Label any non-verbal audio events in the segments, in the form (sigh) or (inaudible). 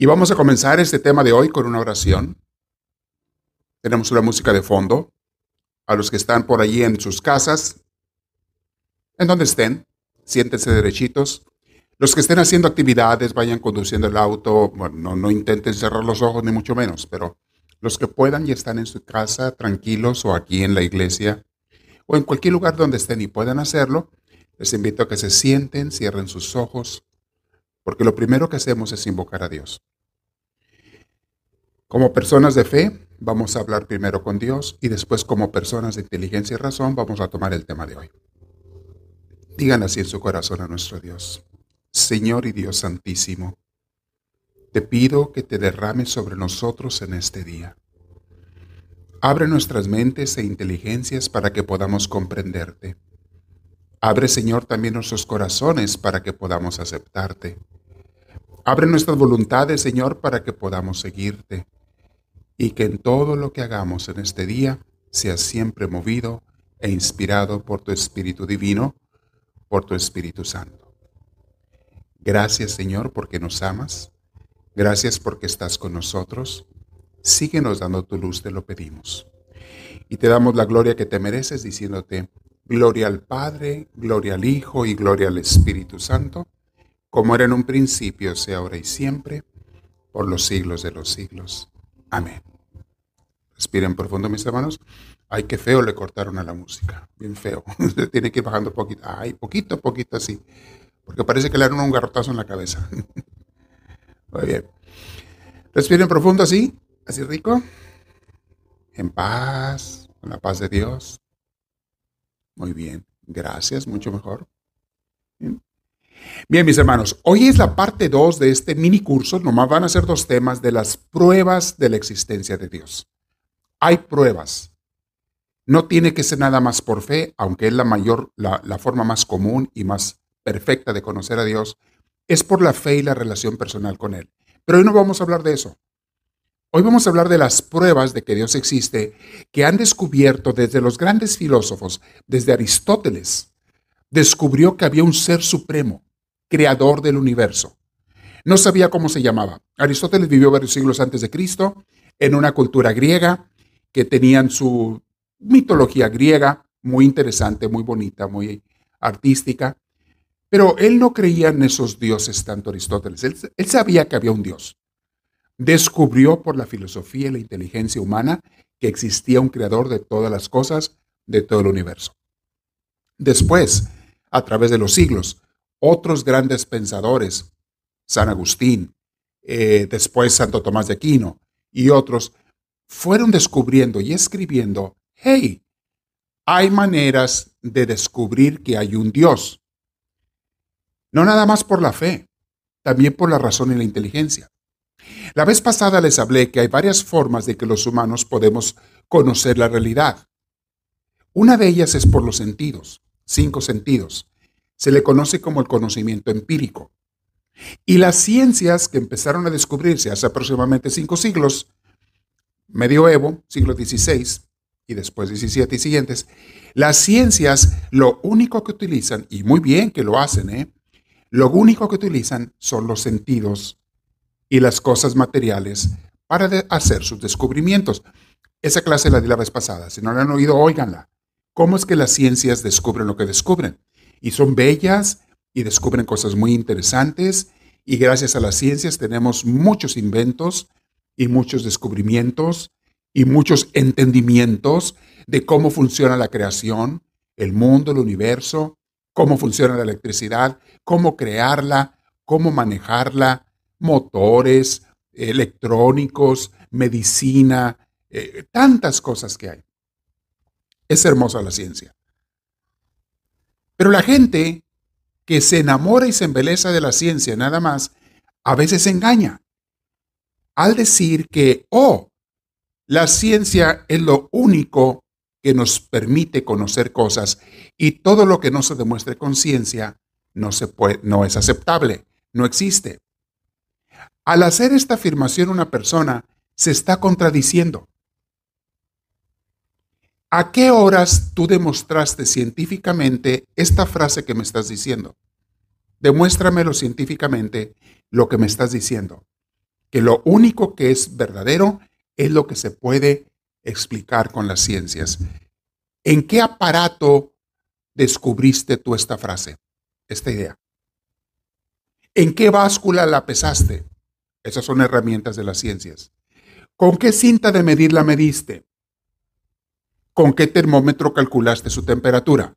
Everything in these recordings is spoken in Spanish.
Y vamos a comenzar este tema de hoy con una oración. Tenemos una música de fondo. A los que están por allí en sus casas, en donde estén, siéntense derechitos. Los que estén haciendo actividades, vayan conduciendo el auto. Bueno, no, intenten cerrar los ojos, ni mucho menos, pero los que puedan y están en su casa tranquilos o aquí en la iglesia o en cualquier lugar donde estén y puedan hacerlo, les invito a que se sienten, cierren sus ojos, porque lo primero que hacemos es invocar a Dios. Como personas de fe, vamos a hablar primero con Dios y después como personas de inteligencia y razón vamos a tomar el tema de hoy. Digan así en su corazón a nuestro Dios. Señor y Dios Santísimo, te pido que te derrames sobre nosotros en este día. Abre nuestras mentes e inteligencias para que podamos comprenderte. Abre, Señor, también nuestros corazones para que podamos aceptarte. Abre nuestras voluntades, Señor, para que podamos seguirte y que en todo lo que hagamos en este día sea siempre movido e inspirado por tu Espíritu Divino, por tu Espíritu Santo. Gracias Señor porque nos amas, gracias porque estás con nosotros, síguenos dando tu luz, te lo pedimos. Y te damos la gloria que te mereces diciéndote, gloria al Padre, gloria al Hijo y gloria al Espíritu Santo, como era en un principio, sea ahora y siempre, por los siglos de los siglos. Amén. Respiren profundo, mis hermanos. Ay, qué feo le cortaron a la música. Bien feo. (laughs) Usted tiene que ir bajando poquito. Ay, poquito, poquito así. Porque parece que le dieron un garrotazo en la cabeza. (laughs) Muy bien. Respiren profundo así. Así rico. En paz. Con la paz de Dios. Muy bien. Gracias. Mucho mejor. Bien, mis hermanos, hoy es la parte 2 de este mini curso, nomás van a ser dos temas de las pruebas de la existencia de Dios. Hay pruebas. No tiene que ser nada más por fe, aunque es la mayor, la forma más común y más perfecta de conocer a Dios, es por la fe y la relación personal con Él. Pero hoy no vamos a hablar de eso. Hoy vamos a hablar de las pruebas de que Dios existe que han descubierto desde los grandes filósofos, desde Aristóteles, descubrió que había un ser supremo, creador del universo. No sabía cómo se llamaba. Aristóteles vivió varios siglos antes de Cristo en una cultura griega que tenían su mitología griega muy interesante, muy bonita, muy artística. Pero él no creía en esos dioses tanto Aristóteles. Él, él, sabía que había un dios. Descubrió por la filosofía y la inteligencia humana que existía un creador de todas las cosas, de todo el universo. Después, a través de los siglos, otros grandes pensadores, San Agustín, eh, después Santo Tomás de Aquino y otros, fueron descubriendo y escribiendo, hey, hay maneras de descubrir que hay un Dios. No nada más por la fe, también por la razón y la inteligencia. La vez pasada les hablé que hay varias formas de que los humanos podemos conocer la realidad. Una de ellas es por los sentidos, cinco sentidos se le conoce como el conocimiento empírico. Y las ciencias que empezaron a descubrirse hace aproximadamente cinco siglos, medioevo, siglo XVI y después XVII y siguientes, las ciencias lo único que utilizan, y muy bien que lo hacen, ¿eh? lo único que utilizan son los sentidos y las cosas materiales para hacer sus descubrimientos. Esa clase la di la vez pasada, si no la han oído, óiganla. ¿Cómo es que las ciencias descubren lo que descubren? Y son bellas y descubren cosas muy interesantes y gracias a las ciencias tenemos muchos inventos y muchos descubrimientos y muchos entendimientos de cómo funciona la creación, el mundo, el universo, cómo funciona la electricidad, cómo crearla, cómo manejarla, motores, electrónicos, medicina, eh, tantas cosas que hay. Es hermosa la ciencia. Pero la gente que se enamora y se embeleza de la ciencia nada más, a veces se engaña al decir que, oh, la ciencia es lo único que nos permite conocer cosas y todo lo que no se demuestre con ciencia no, se puede, no es aceptable, no existe. Al hacer esta afirmación una persona se está contradiciendo. ¿A qué horas tú demostraste científicamente esta frase que me estás diciendo? Demuéstramelo científicamente lo que me estás diciendo. que lo único que es verdadero es lo que se puede explicar con las ciencias. ¿En qué aparato descubriste tú esta frase, esta idea? ¿En qué báscula la pesaste? Esas son herramientas de las ciencias. ¿Con qué cinta de medir la mediste? ¿Con qué termómetro calculaste su temperatura?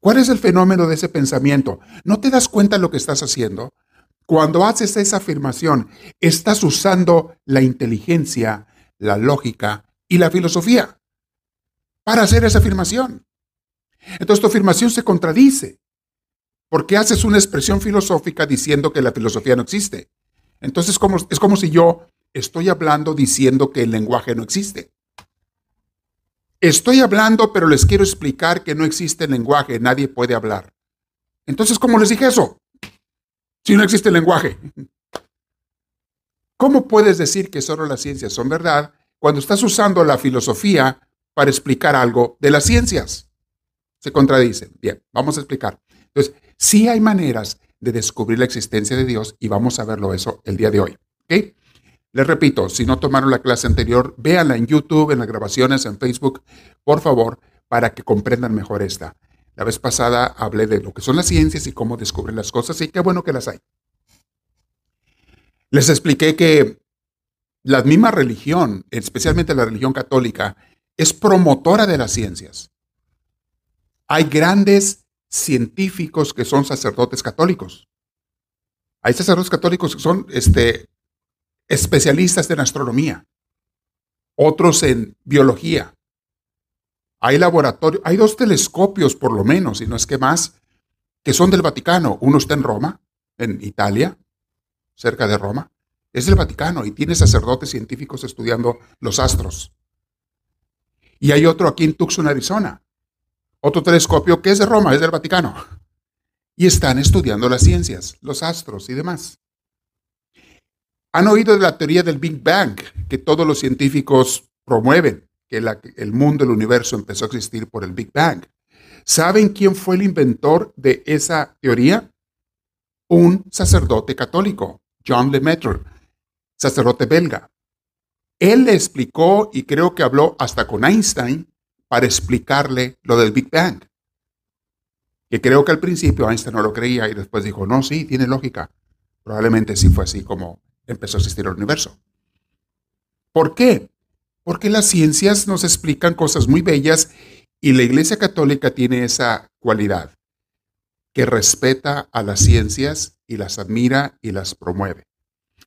¿Cuál es el fenómeno de ese pensamiento? ¿No te das cuenta de lo que estás haciendo? Cuando haces esa afirmación, estás usando la inteligencia, la lógica y la filosofía para hacer esa afirmación. Entonces tu afirmación se contradice, porque haces una expresión filosófica diciendo que la filosofía no existe. Entonces es como si yo estoy hablando diciendo que el lenguaje no existe. Estoy hablando, pero les quiero explicar que no existe lenguaje, nadie puede hablar. Entonces, ¿cómo les dije eso? Si no existe lenguaje. (laughs) ¿Cómo puedes decir que solo las ciencias son verdad cuando estás usando la filosofía para explicar algo de las ciencias? Se contradicen. Bien, vamos a explicar. Entonces, sí hay maneras de descubrir la existencia de Dios y vamos a verlo eso el día de hoy. ¿okay? Les repito, si no tomaron la clase anterior, véanla en YouTube, en las grabaciones, en Facebook, por favor, para que comprendan mejor esta. La vez pasada hablé de lo que son las ciencias y cómo descubren las cosas y qué bueno que las hay. Les expliqué que la misma religión, especialmente la religión católica, es promotora de las ciencias. Hay grandes científicos que son sacerdotes católicos. Hay sacerdotes católicos que son este, especialistas en astronomía, otros en biología. Hay laboratorios, hay dos telescopios por lo menos, y no es que más, que son del Vaticano. Uno está en Roma, en Italia, cerca de Roma. Es del Vaticano y tiene sacerdotes científicos estudiando los astros. Y hay otro aquí en Tucson, Arizona. Otro telescopio que es de Roma, es del Vaticano. Y están estudiando las ciencias, los astros y demás. Han oído de la teoría del Big Bang, que todos los científicos promueven, que el mundo, el universo empezó a existir por el Big Bang. ¿Saben quién fue el inventor de esa teoría? Un sacerdote católico, John Lemaitre, sacerdote belga. Él le explicó y creo que habló hasta con Einstein para explicarle lo del Big Bang. Que creo que al principio Einstein no lo creía y después dijo, no, sí, tiene lógica. Probablemente sí fue así como empezó a existir el universo. ¿Por qué? Porque las ciencias nos explican cosas muy bellas y la Iglesia Católica tiene esa cualidad, que respeta a las ciencias y las admira y las promueve.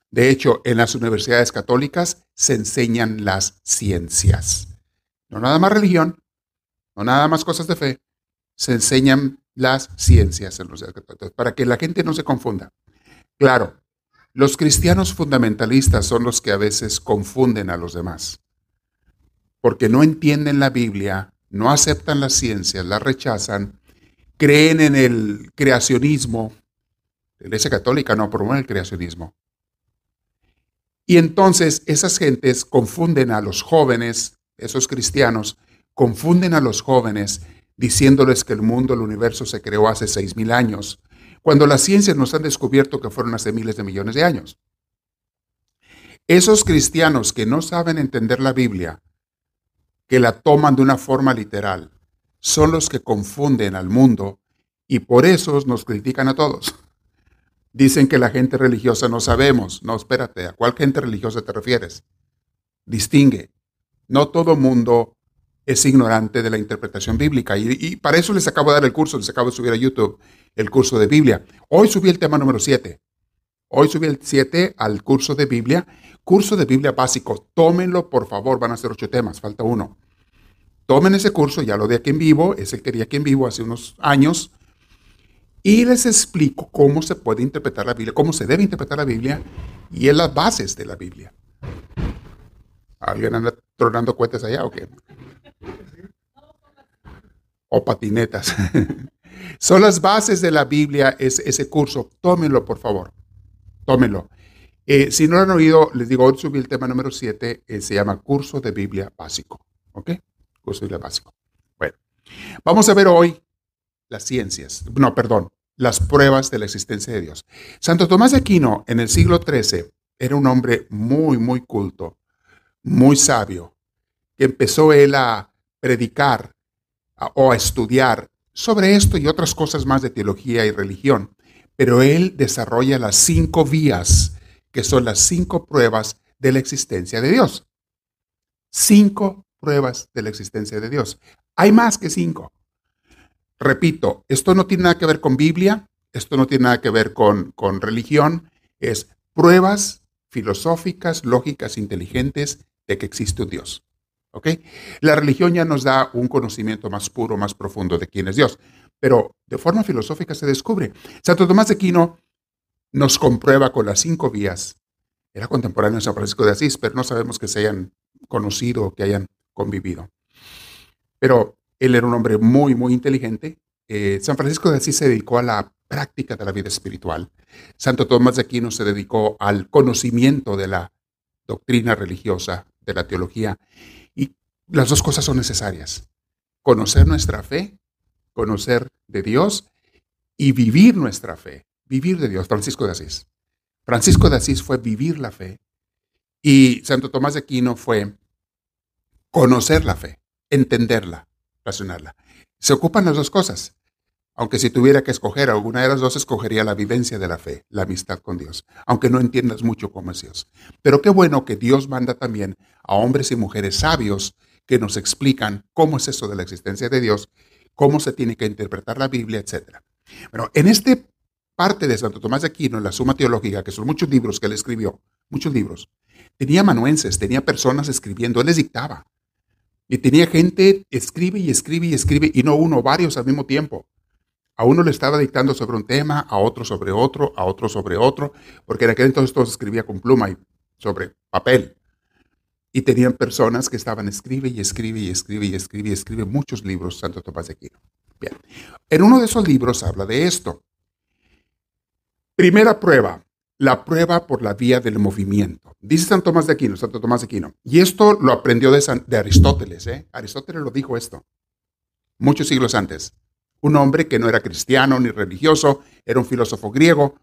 De hecho, en las universidades católicas se enseñan las ciencias. No nada más religión, no nada más cosas de fe, se enseñan las ciencias en los católicos, para que la gente no se confunda. Claro, los cristianos fundamentalistas son los que a veces confunden a los demás, porque no entienden la Biblia, no aceptan las ciencias, la rechazan, creen en el creacionismo. La Iglesia Católica no promueve el creacionismo. Y entonces esas gentes confunden a los jóvenes, esos cristianos, confunden a los jóvenes diciéndoles que el mundo, el universo se creó hace seis mil años cuando las ciencias nos han descubierto que fueron hace miles de millones de años. Esos cristianos que no saben entender la Biblia, que la toman de una forma literal, son los que confunden al mundo y por eso nos critican a todos. Dicen que la gente religiosa no sabemos. No, espérate, ¿a cuál gente religiosa te refieres? Distingue. No todo mundo es ignorante de la interpretación bíblica. Y, para eso les acabo de dar el curso, les acabo de subir a YouTube el curso de Biblia. Hoy subí el tema número 7. Hoy subí el 7 al curso de Biblia. Curso de Biblia básico. Tómenlo, por favor. Van a ser ocho temas. Falta uno. Tomen ese curso, ya lo di aquí en vivo. Es el que di aquí en vivo hace unos años. Y les explico cómo se puede interpretar la Biblia, cómo se debe interpretar la Biblia y en las bases de la Biblia. ¿Alguien anda tronando cuentas allá o qué? O patinetas. (laughs) Son las bases de la Biblia, es, ese curso. Tómenlo, por favor. Tómenlo. Eh, si no lo han oído, les digo, hoy subí el tema número 7, eh, se llama Curso de Biblia Básico. ¿Ok? Curso de Biblia Básico. Bueno, vamos a ver hoy las ciencias. No, perdón, las pruebas de la existencia de Dios. Santo Tomás de Aquino en el siglo XIII era un hombre muy, muy culto, muy sabio, que empezó él a predicar o a estudiar sobre esto y otras cosas más de teología y religión. Pero él desarrolla las cinco vías, que son las cinco pruebas de la existencia de Dios. Cinco pruebas de la existencia de Dios. Hay más que cinco. Repito, esto no tiene nada que ver con Biblia, esto no tiene nada que ver con, con religión, es pruebas filosóficas, lógicas, inteligentes de que existe un Dios. ¿Ok? La religión ya nos da un conocimiento más puro, más profundo de quién es Dios, pero de forma filosófica se descubre. Santo Tomás de Aquino nos comprueba con las cinco vías. Era contemporáneo de San Francisco de Asís, pero no sabemos que se hayan conocido o que hayan convivido. Pero él era un hombre muy, muy inteligente. Eh, San Francisco de Asís se dedicó a la práctica de la vida espiritual. Santo Tomás de Aquino se dedicó al conocimiento de la doctrina religiosa, de la teología. Las dos cosas son necesarias. Conocer nuestra fe, conocer de Dios y vivir nuestra fe, vivir de Dios. Francisco de Asís. Francisco de Asís fue vivir la fe y Santo Tomás de Aquino fue conocer la fe, entenderla, racionarla. Se ocupan las dos cosas. Aunque si tuviera que escoger alguna de las dos, escogería la vivencia de la fe, la amistad con Dios, aunque no entiendas mucho cómo es Dios. Pero qué bueno que Dios manda también a hombres y mujeres sabios que nos explican cómo es eso de la existencia de Dios, cómo se tiene que interpretar la Biblia, etc. Bueno, en esta parte de Santo Tomás de Aquino, en la Suma Teológica, que son muchos libros que él escribió, muchos libros, tenía amanuenses, tenía personas escribiendo, él les dictaba. Y tenía gente, escribe y escribe y escribe, y no uno, varios al mismo tiempo. A uno le estaba dictando sobre un tema, a otro sobre otro, a otro sobre otro, porque en aquel entonces todo se escribía con pluma y sobre papel. Y tenían personas que estaban escribe y escribe y escribe y escribe y escribe muchos libros, Santo Tomás de Aquino. Bien, en uno de esos libros habla de esto. Primera prueba, la prueba por la vía del movimiento. Dice San Tomás de Aquino, Santo Tomás de Aquino. Y esto lo aprendió de, de Aristóteles. ¿eh? Aristóteles lo dijo esto muchos siglos antes un hombre que no era cristiano ni religioso, era un filósofo griego,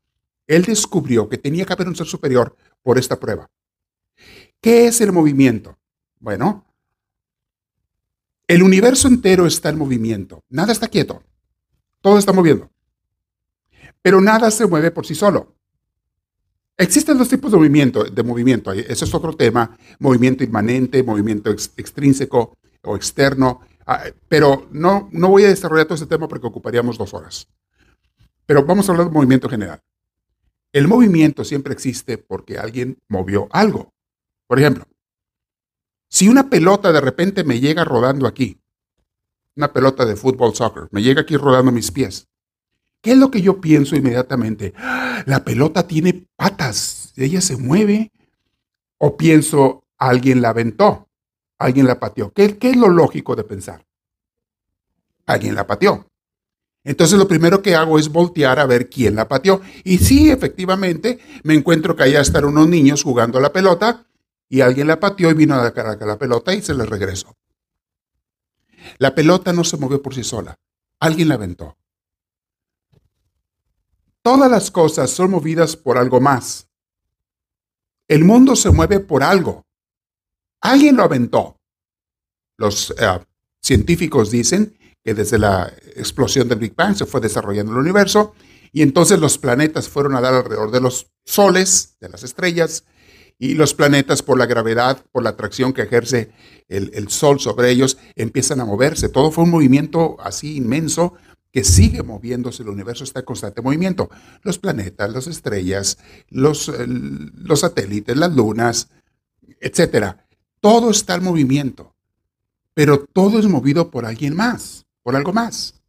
él descubrió que tenía que haber un ser superior por esta prueba. ¿Qué es el movimiento? Bueno, el universo entero está en movimiento, nada está quieto, todo está moviendo, pero nada se mueve por sí solo. Existen dos tipos de movimiento, de movimiento, ese es otro tema, movimiento inmanente, movimiento extrínseco o externo, Ah, pero no, no voy a desarrollar todo este tema porque ocuparíamos dos horas. Pero vamos a hablar del movimiento general. El movimiento siempre existe porque alguien movió algo. Por ejemplo, si una pelota de repente me llega rodando aquí, una pelota de fútbol, soccer, me llega aquí rodando mis pies, ¿qué es lo que yo pienso inmediatamente? ¡Ah! La pelota tiene patas, ella se mueve. O pienso, alguien la aventó. Alguien la pateó. ¿Qué, es lo lógico de pensar? Alguien la pateó. Entonces lo primero que hago es voltear a ver quién la pateó. Y sí, efectivamente, me encuentro que allá están unos niños jugando a la pelota y alguien la pateó y vino a la a la pelota y se le regresó. La pelota no se movió por sí sola. Alguien la aventó. Todas las cosas son movidas por algo más. El mundo se mueve por algo. Alguien lo aventó. Los eh, científicos dicen que desde la explosión del Big Bang se fue desarrollando el universo y entonces los planetas fueron a dar alrededor de los soles, de las estrellas, y los planetas por la gravedad, por la atracción que ejerce el, Sol sobre ellos, empiezan a moverse. Todo fue un movimiento así inmenso que sigue moviéndose, el universo está en constante movimiento. Los planetas, las estrellas, los, los satélites, las lunas, etcétera. Todo está en movimiento, pero todo es movido por alguien más, por algo más.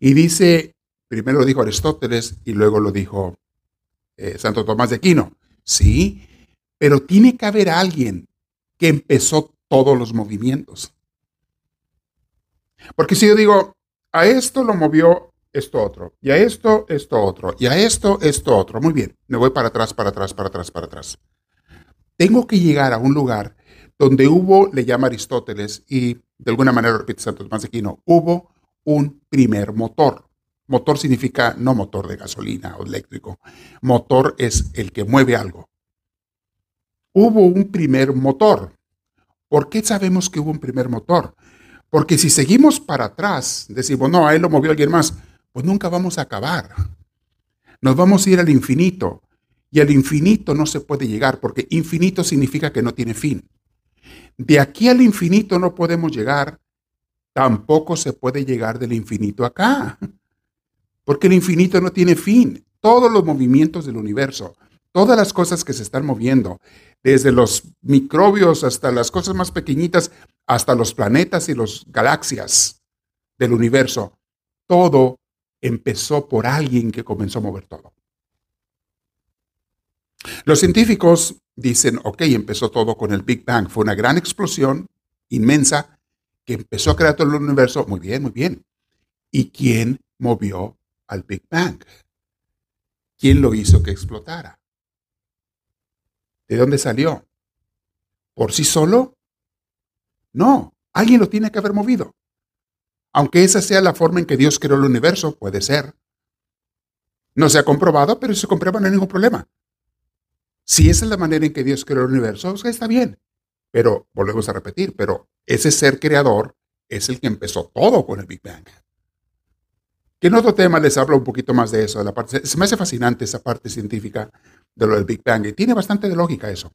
Y dice, primero lo dijo Aristóteles y luego lo dijo eh, Santo Tomás de Aquino. Sí, pero tiene que haber alguien que empezó todos los movimientos. Porque si yo digo, a esto lo movió esto otro, y a esto esto otro, y a esto esto otro, muy bien, me voy para atrás, para atrás, para atrás, para atrás. Tengo que llegar a un lugar donde hubo, le llama Aristóteles, y de alguna manera repite Santo Tomás de Aquino, hubo un primer motor. Motor significa no motor de gasolina o eléctrico. Motor es el que mueve algo. Hubo un primer motor. ¿Por qué sabemos que hubo un primer motor? Porque si seguimos para atrás, decimos, no, a él lo movió alguien más, pues nunca vamos a acabar. Nos vamos a ir al infinito. Y al infinito no se puede llegar, porque infinito significa que no tiene fin. De aquí al infinito no podemos llegar, tampoco se puede llegar del infinito acá, porque el infinito no tiene fin. Todos los movimientos del universo, todas las cosas que se están moviendo, desde los microbios hasta las cosas más pequeñitas, hasta los planetas y las galaxias del universo, todo empezó por alguien que comenzó a mover todo. Los científicos dicen, ok, empezó todo con el Big Bang, fue una gran explosión inmensa que empezó a crear todo el universo. Muy bien, muy bien. ¿Y quién movió al Big Bang? ¿Quién lo hizo que explotara? ¿De dónde salió? ¿Por sí solo? No, alguien lo tiene que haber movido. Aunque esa sea la forma en que Dios creó el universo, puede ser. No se ha comprobado, pero si se comprueba no hay ningún problema. Si esa es la manera en que Dios creó el universo, está bien. Pero, volvemos a repetir, pero ese ser creador es el que empezó todo con el Big Bang. Que en otro tema les hablo un poquito más de eso, de la parte, se me hace fascinante esa parte científica de lo del Big Bang y tiene bastante de lógica eso.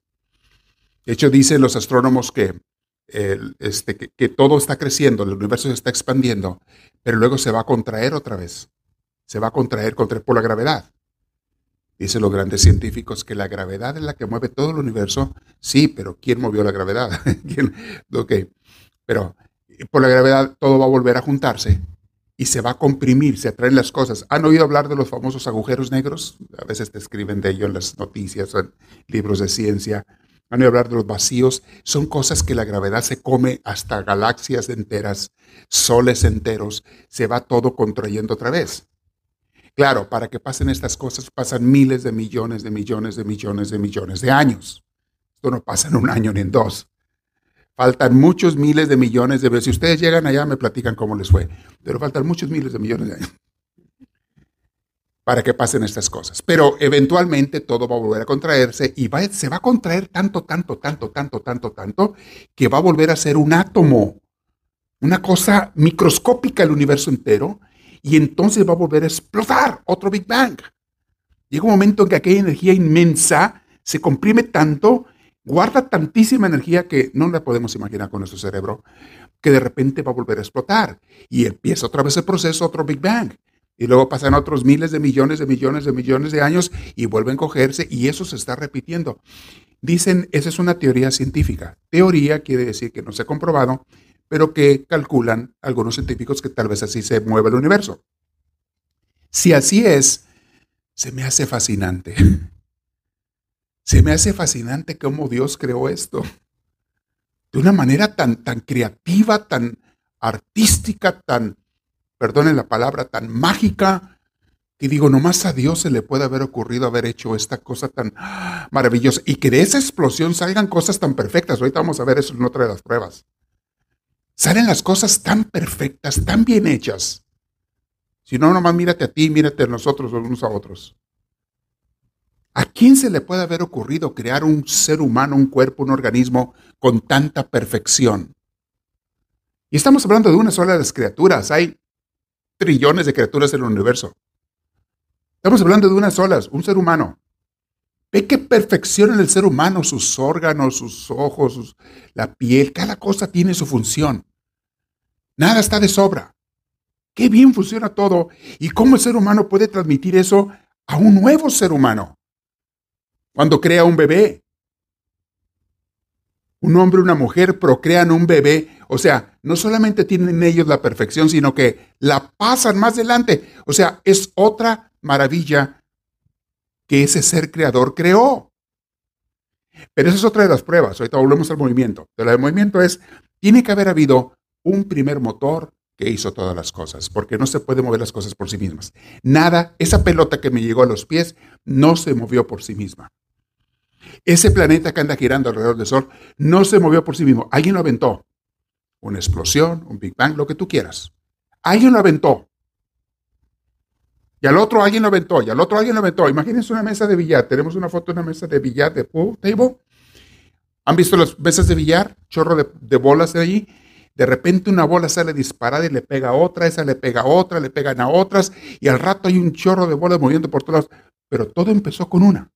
De hecho, dicen los astrónomos que, este, que, todo está creciendo, el universo se está expandiendo, pero luego se va a contraer otra vez. Se va a contraer contra, por la gravedad. Dicen los grandes científicos que la gravedad es la que mueve todo el universo. Sí, pero ¿quién movió la gravedad? (laughs) ¿Quién? Ok, pero por la gravedad todo va a volver a juntarse y se va a comprimir, se atraen las cosas. ¿Han oído hablar de los famosos agujeros negros? A veces te escriben de ello en las noticias en libros de ciencia. ¿Han oído hablar de los vacíos? Son cosas que la gravedad se come hasta galaxias enteras, soles enteros, se va todo contrayendo otra vez. Claro, para que pasen estas cosas pasan miles de millones de millones de millones de millones de años. Esto no pasa en un año ni en dos. Faltan muchos miles de millones de veces. Si ustedes llegan allá, me platican cómo les fue. Pero faltan muchos miles de millones de años (laughs) para que pasen estas cosas. Pero eventualmente todo va a volver a contraerse y se va a contraer tanto, tanto, tanto, tanto, tanto, tanto, que va a volver a ser un átomo. Una cosa microscópica el universo entero y entonces va a volver a explotar otro Big Bang. Llega un momento en que aquella energía inmensa se comprime tanto, guarda tantísima energía que no la podemos imaginar con nuestro cerebro, que de repente va a volver a explotar y empieza otra vez el proceso, otro Big Bang. Y luego pasan otros miles de millones de millones de millones de años y vuelven a cogerse y eso se está repitiendo. Dicen, esa es una teoría científica. Teoría quiere decir que no se ha comprobado, pero que calculan algunos científicos que tal vez así se mueve el universo. Si así es, se me hace fascinante. (laughs) Se me hace fascinante cómo Dios creó esto. De una manera tan, tan creativa, tan artística, tan, perdonen la palabra, tan mágica, que digo, nomás a Dios se le puede haber ocurrido haber hecho esta cosa tan maravillosa y que de esa explosión salgan cosas tan perfectas. Ahorita vamos a ver eso en otra de las pruebas salen las cosas tan perfectas, tan bien hechas. Si no, nomás mírate a ti, mírate a nosotros unos a otros. ¿A quién se le puede haber ocurrido crear un ser humano, un cuerpo, un organismo con tanta perfección? Y estamos hablando de una sola de las criaturas. Hay trillones de criaturas en el universo. Estamos hablando de una sola, un ser humano. Ve qué perfección en el ser humano, sus órganos, sus ojos, la piel, cada cosa tiene su función. Nada está de sobra. Qué bien funciona todo y cómo el ser humano puede transmitir eso a un nuevo ser humano. Cuando crea un bebé, un hombre y una mujer procrean un bebé, o sea, no solamente tienen ellos la perfección, sino que la pasan más adelante. O sea, es otra maravilla que ese ser creador creó. Pero esa es otra de las pruebas. Ahorita volvemos al movimiento. Pero el movimiento es, tiene que haber habido un primer motor que hizo todas las cosas, porque no se puede mover las cosas por sí mismas. Nada, esa pelota que me llegó a los pies no se movió por sí misma. Ese planeta que anda girando alrededor del Sol no se movió por sí mismo. Alguien lo aventó. Una explosión, un Big Bang, lo que tú quieras. Alguien lo aventó. Y al otro alguien lo aventó, y al otro alguien lo aventó. Imagínense una mesa de billar. Tenemos una foto de una mesa de billar de pool table. ¿Han visto las mesas de billar? Chorro de, de bolas de allí. De repente una bola sale disparada y le pega a otra, esa le pega a otra, le pegan a otras, y al rato hay un chorro de bolas moviendo por todos lados. Pero todo empezó con una,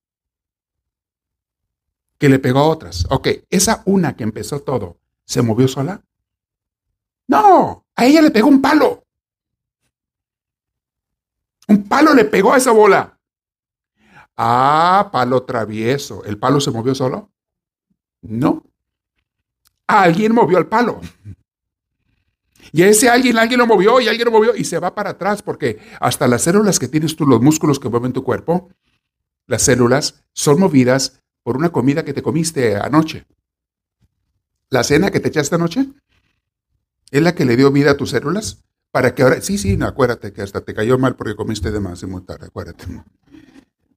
que le pegó a otras. Ok, esa una que empezó todo, ¿se movió sola? No, a ella le pegó un palo. Un palo le pegó a esa bola. Ah, palo travieso. ¿El palo se movió solo? No. Alguien movió el palo. Y ese alguien, alguien lo movió y alguien lo movió y se va para atrás porque hasta las células que tienes tú, los músculos que mueven tu cuerpo, las células son movidas por una comida que te comiste anoche. La cena que te echaste anoche es la que le dio vida a tus células para que ahora, sí, sí, no, acuérdate que hasta te cayó mal porque comiste de más y muy tarde, acuérdate.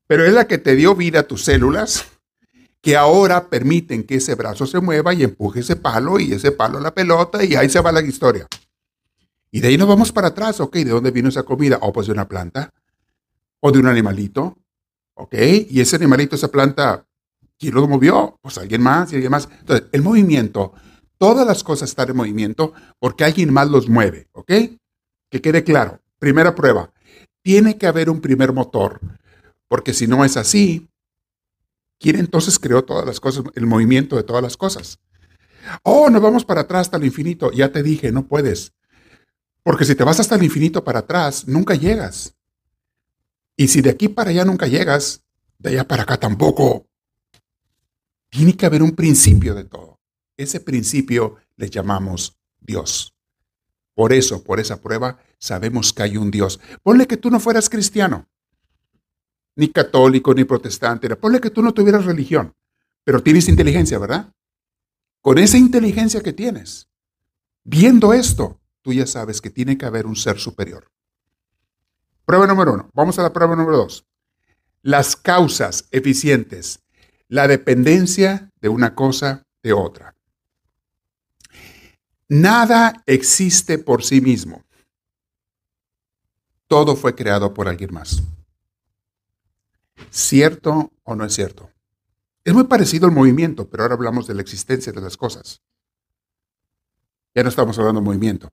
Pero es la que te dio vida a tus células que ahora permiten que ese brazo se mueva y empuje ese palo y ese palo la pelota y ahí se va la historia. Y de ahí nos vamos para atrás, ok, ¿de dónde vino esa comida? O pues de una planta, o de un animalito, ok, y ese animalito, esa planta, ¿quién lo movió? Pues alguien más y alguien más. Entonces, el movimiento, todas las cosas están en movimiento porque alguien más los mueve, ok. Que quede claro. Primera prueba, tiene que haber un primer motor, porque si no es así, ¿Quién entonces creó todas las cosas, el movimiento de todas las cosas? Oh, nos vamos para atrás hasta el infinito. Ya te dije, no puedes. Porque si te vas hasta el infinito para atrás, nunca llegas. Y si de aquí para allá nunca llegas, de allá para acá tampoco. Tiene que haber un principio de todo. Ese principio le llamamos Dios. Por eso, por esa prueba, sabemos que hay un Dios. Ponle que tú no fueras cristiano ni católico, ni protestante. Ponle que tú no tuvieras religión, pero tienes inteligencia, ¿verdad? Con esa inteligencia que tienes, viendo esto, tú ya sabes que tiene que haber un ser superior. Prueba número uno. Vamos a la prueba número dos. Las causas eficientes. La dependencia de una cosa de otra. Nada existe por sí mismo. Todo fue creado por alguien más. ¿Cierto o no es cierto? Es muy parecido al movimiento, pero ahora hablamos de la existencia de las cosas. Ya no estamos hablando de movimiento.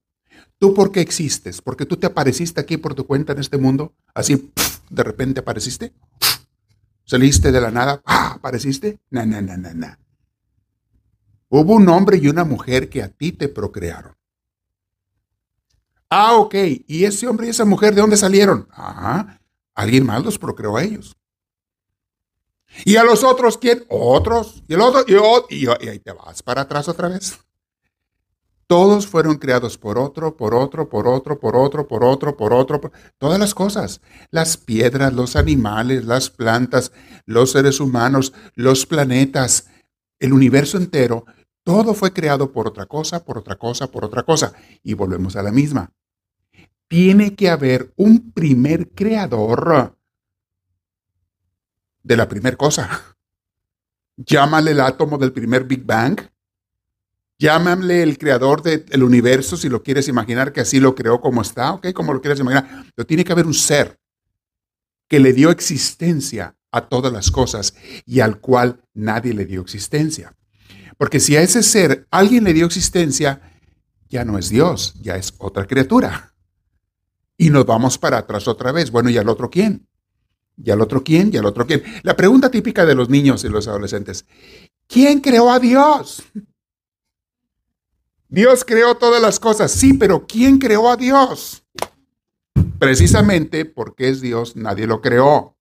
¿Tú por qué existes? ¿Porque tú te apareciste aquí por tu cuenta en este mundo? Así, de repente apareciste. ¿Saliste de la nada? ¡Ah! ¿Apareciste? No, no, no, no, no. Hubo un hombre y una mujer que a ti te procrearon. Ah, ok. ¿Y ese hombre y esa mujer de dónde salieron? Ah, alguien más los procreó a ellos. ¿Y a los otros quién? Otros. Y el otro, y, y, ahí te vas para atrás otra vez. Todos fueron creados por otro, por otro, por otro, por otro, por otro, por otro, todas las cosas. Las piedras, los animales, las plantas, los seres humanos, los planetas, el universo entero, todo fue creado por otra cosa, por otra cosa, por otra cosa. Y volvemos a la misma. Tiene que haber un primer creador de la primera cosa. (laughs) Llámale el átomo del primer Big Bang. Llámale el creador del universo, si lo quieres imaginar que así lo creó como está, ¿ok? Como lo quieres imaginar. Pero tiene que haber un ser que le dio existencia a todas las cosas y al cual nadie le dio existencia. Porque si a ese ser alguien le dio existencia, ya no es Dios, ya es otra criatura. Y nos vamos para atrás otra vez. Bueno, ¿y al otro quién? ¿Y al otro quién? ¿Y al otro quién? La pregunta típica de los niños y los adolescentes. ¿Quién creó a Dios? Dios creó todas las cosas, sí, pero ¿quién creó a Dios? Precisamente porque es Dios, nadie lo creó.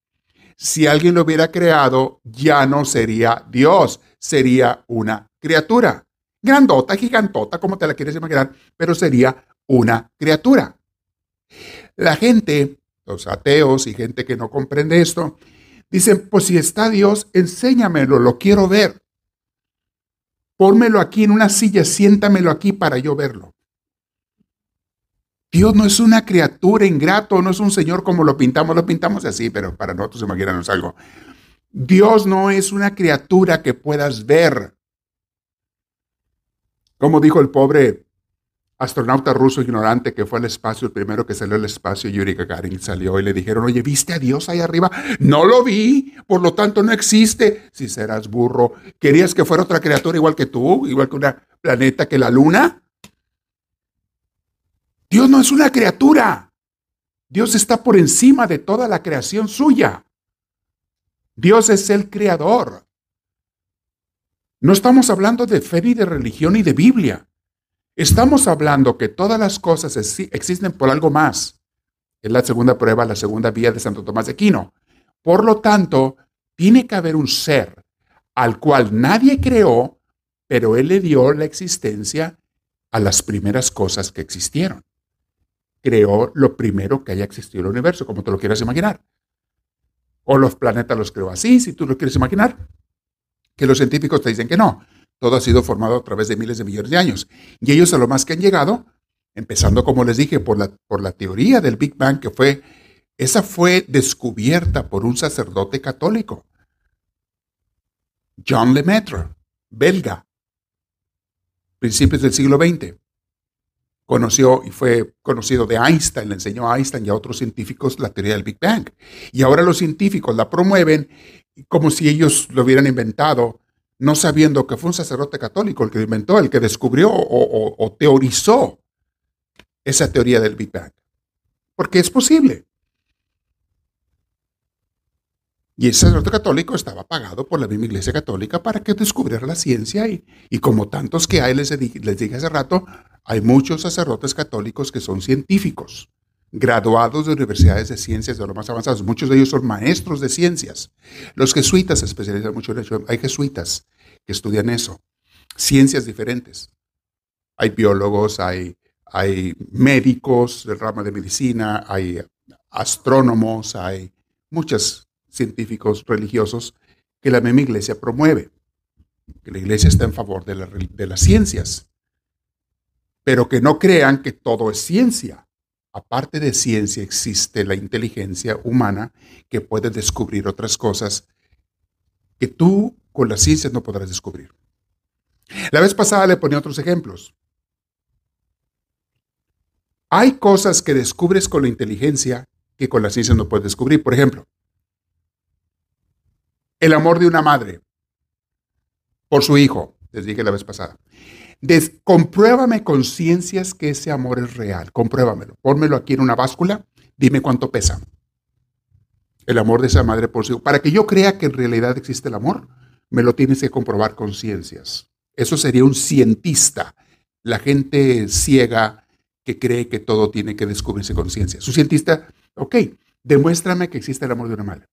Si alguien lo hubiera creado, ya no sería Dios, sería una criatura. Grandota, gigantota, como te la quieres imaginar, pero sería una criatura. La gente los ateos y gente que no comprende esto, dicen, pues si está Dios, enséñamelo, lo quiero ver. Pónmelo aquí en una silla, siéntamelo aquí para yo verlo. Dios no es una criatura ingrato, no es un Señor como lo pintamos, lo pintamos así, pero para nosotros imaginarnos algo. Dios no es una criatura que puedas ver. Como dijo el pobre astronauta ruso ignorante que fue al espacio, el primero que salió al espacio, Yuri Gagarin salió y le dijeron, oye, ¿viste a Dios ahí arriba? No lo vi, por lo tanto no existe. Si serás burro, ¿querías que fuera otra criatura igual que tú, igual que una planeta, que la luna? Dios no es una criatura. Dios está por encima de toda la creación suya. Dios es el creador. No estamos hablando de fe ni de religión ni de Biblia. Estamos hablando que todas las cosas existen por algo más. Es la segunda prueba, la segunda vía de Santo Tomás de Aquino. Por lo tanto, tiene que haber un ser al cual nadie creó, pero él le dio la existencia a las primeras cosas que existieron. Creó lo primero que haya existido en el universo, como te lo quieras imaginar. O los planetas los creó así, si tú lo quieres imaginar. Que los científicos te dicen que no. Todo ha sido formado a través de miles de millones de años. Y ellos a lo más que han llegado, empezando, como les dije, por la, por la teoría del Big Bang, que fue, esa fue descubierta por un sacerdote católico, John Lemaitre, belga, principios del siglo XX. Conoció y fue conocido de Einstein, le enseñó a Einstein y a otros científicos la teoría del Big Bang. Y ahora los científicos la promueven como si ellos lo hubieran inventado no sabiendo que fue un sacerdote católico el que inventó, el que descubrió o, teorizó esa teoría del Big Bang. Porque es posible. Y ese sacerdote católico estaba pagado por la misma iglesia católica para que descubriera la ciencia y, y como tantos que hay, les, les dije hace rato, hay muchos sacerdotes católicos que son científicos graduados de universidades de ciencias de lo más avanzados. Muchos de ellos son maestros de ciencias. Los jesuitas se especializan mucho en eso. Hay jesuitas que estudian eso. Ciencias diferentes. Hay biólogos, hay, hay médicos del ramo de medicina, hay astrónomos, hay muchos científicos religiosos que la misma iglesia promueve. Que la iglesia está en favor de las ciencias. Pero que no crean que todo es ciencia aparte de ciencia, existe la inteligencia humana que puede descubrir otras cosas que tú con la ciencia no podrás descubrir. La vez pasada le ponía otros ejemplos. Hay cosas que descubres con la inteligencia que con la ciencia no puedes descubrir. Por ejemplo, el amor de una madre por su hijo, les dije la vez pasada compruébame con ciencias que ese amor es real. Compruébamelo. Pónmelo aquí en una báscula. Dime cuánto pesa. El amor de esa madre por su hijo. Para que yo crea que en realidad existe el amor, me lo tienes que comprobar con ciencias. Eso sería un cientista. La gente ciega que cree que todo tiene que descubrirse con ciencias. Su cientista, ok, demuéstrame que existe el amor de una madre.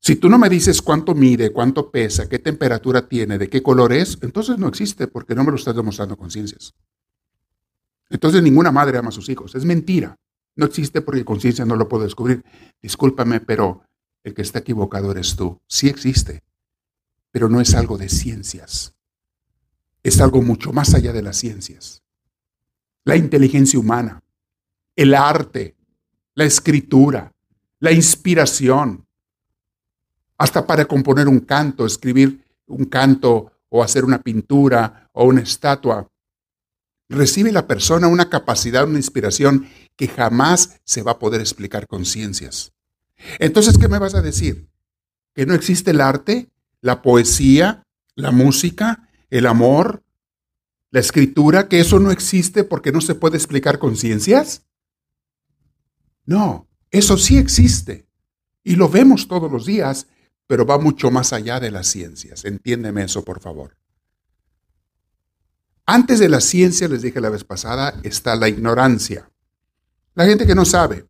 Si tú no me dices cuánto mide, cuánto pesa, qué temperatura tiene, de qué color es, entonces no existe porque no me lo estás demostrando con ciencias. Entonces ninguna madre ama a sus hijos. Es mentira. No existe porque con ciencia no lo puedo descubrir. Discúlpame, pero el que está equivocado eres tú. Sí existe, pero no es algo de ciencias. Es algo mucho más allá de las ciencias. La inteligencia humana, el arte, la escritura, la inspiración, hasta para componer un canto, escribir un canto o hacer una pintura o una estatua. Recibe la persona una capacidad, una inspiración que jamás se va a poder explicar con ciencias. Entonces, ¿qué me vas a decir? ¿Que no existe el arte, la poesía, la música, el amor, la escritura, que eso no existe porque no se puede explicar con ciencias? No, eso sí existe. Y lo vemos todos los días pero va mucho más allá de las ciencias. Entiéndeme eso, por favor. Antes de la ciencia, les dije la vez pasada, está la ignorancia. La gente que no sabe.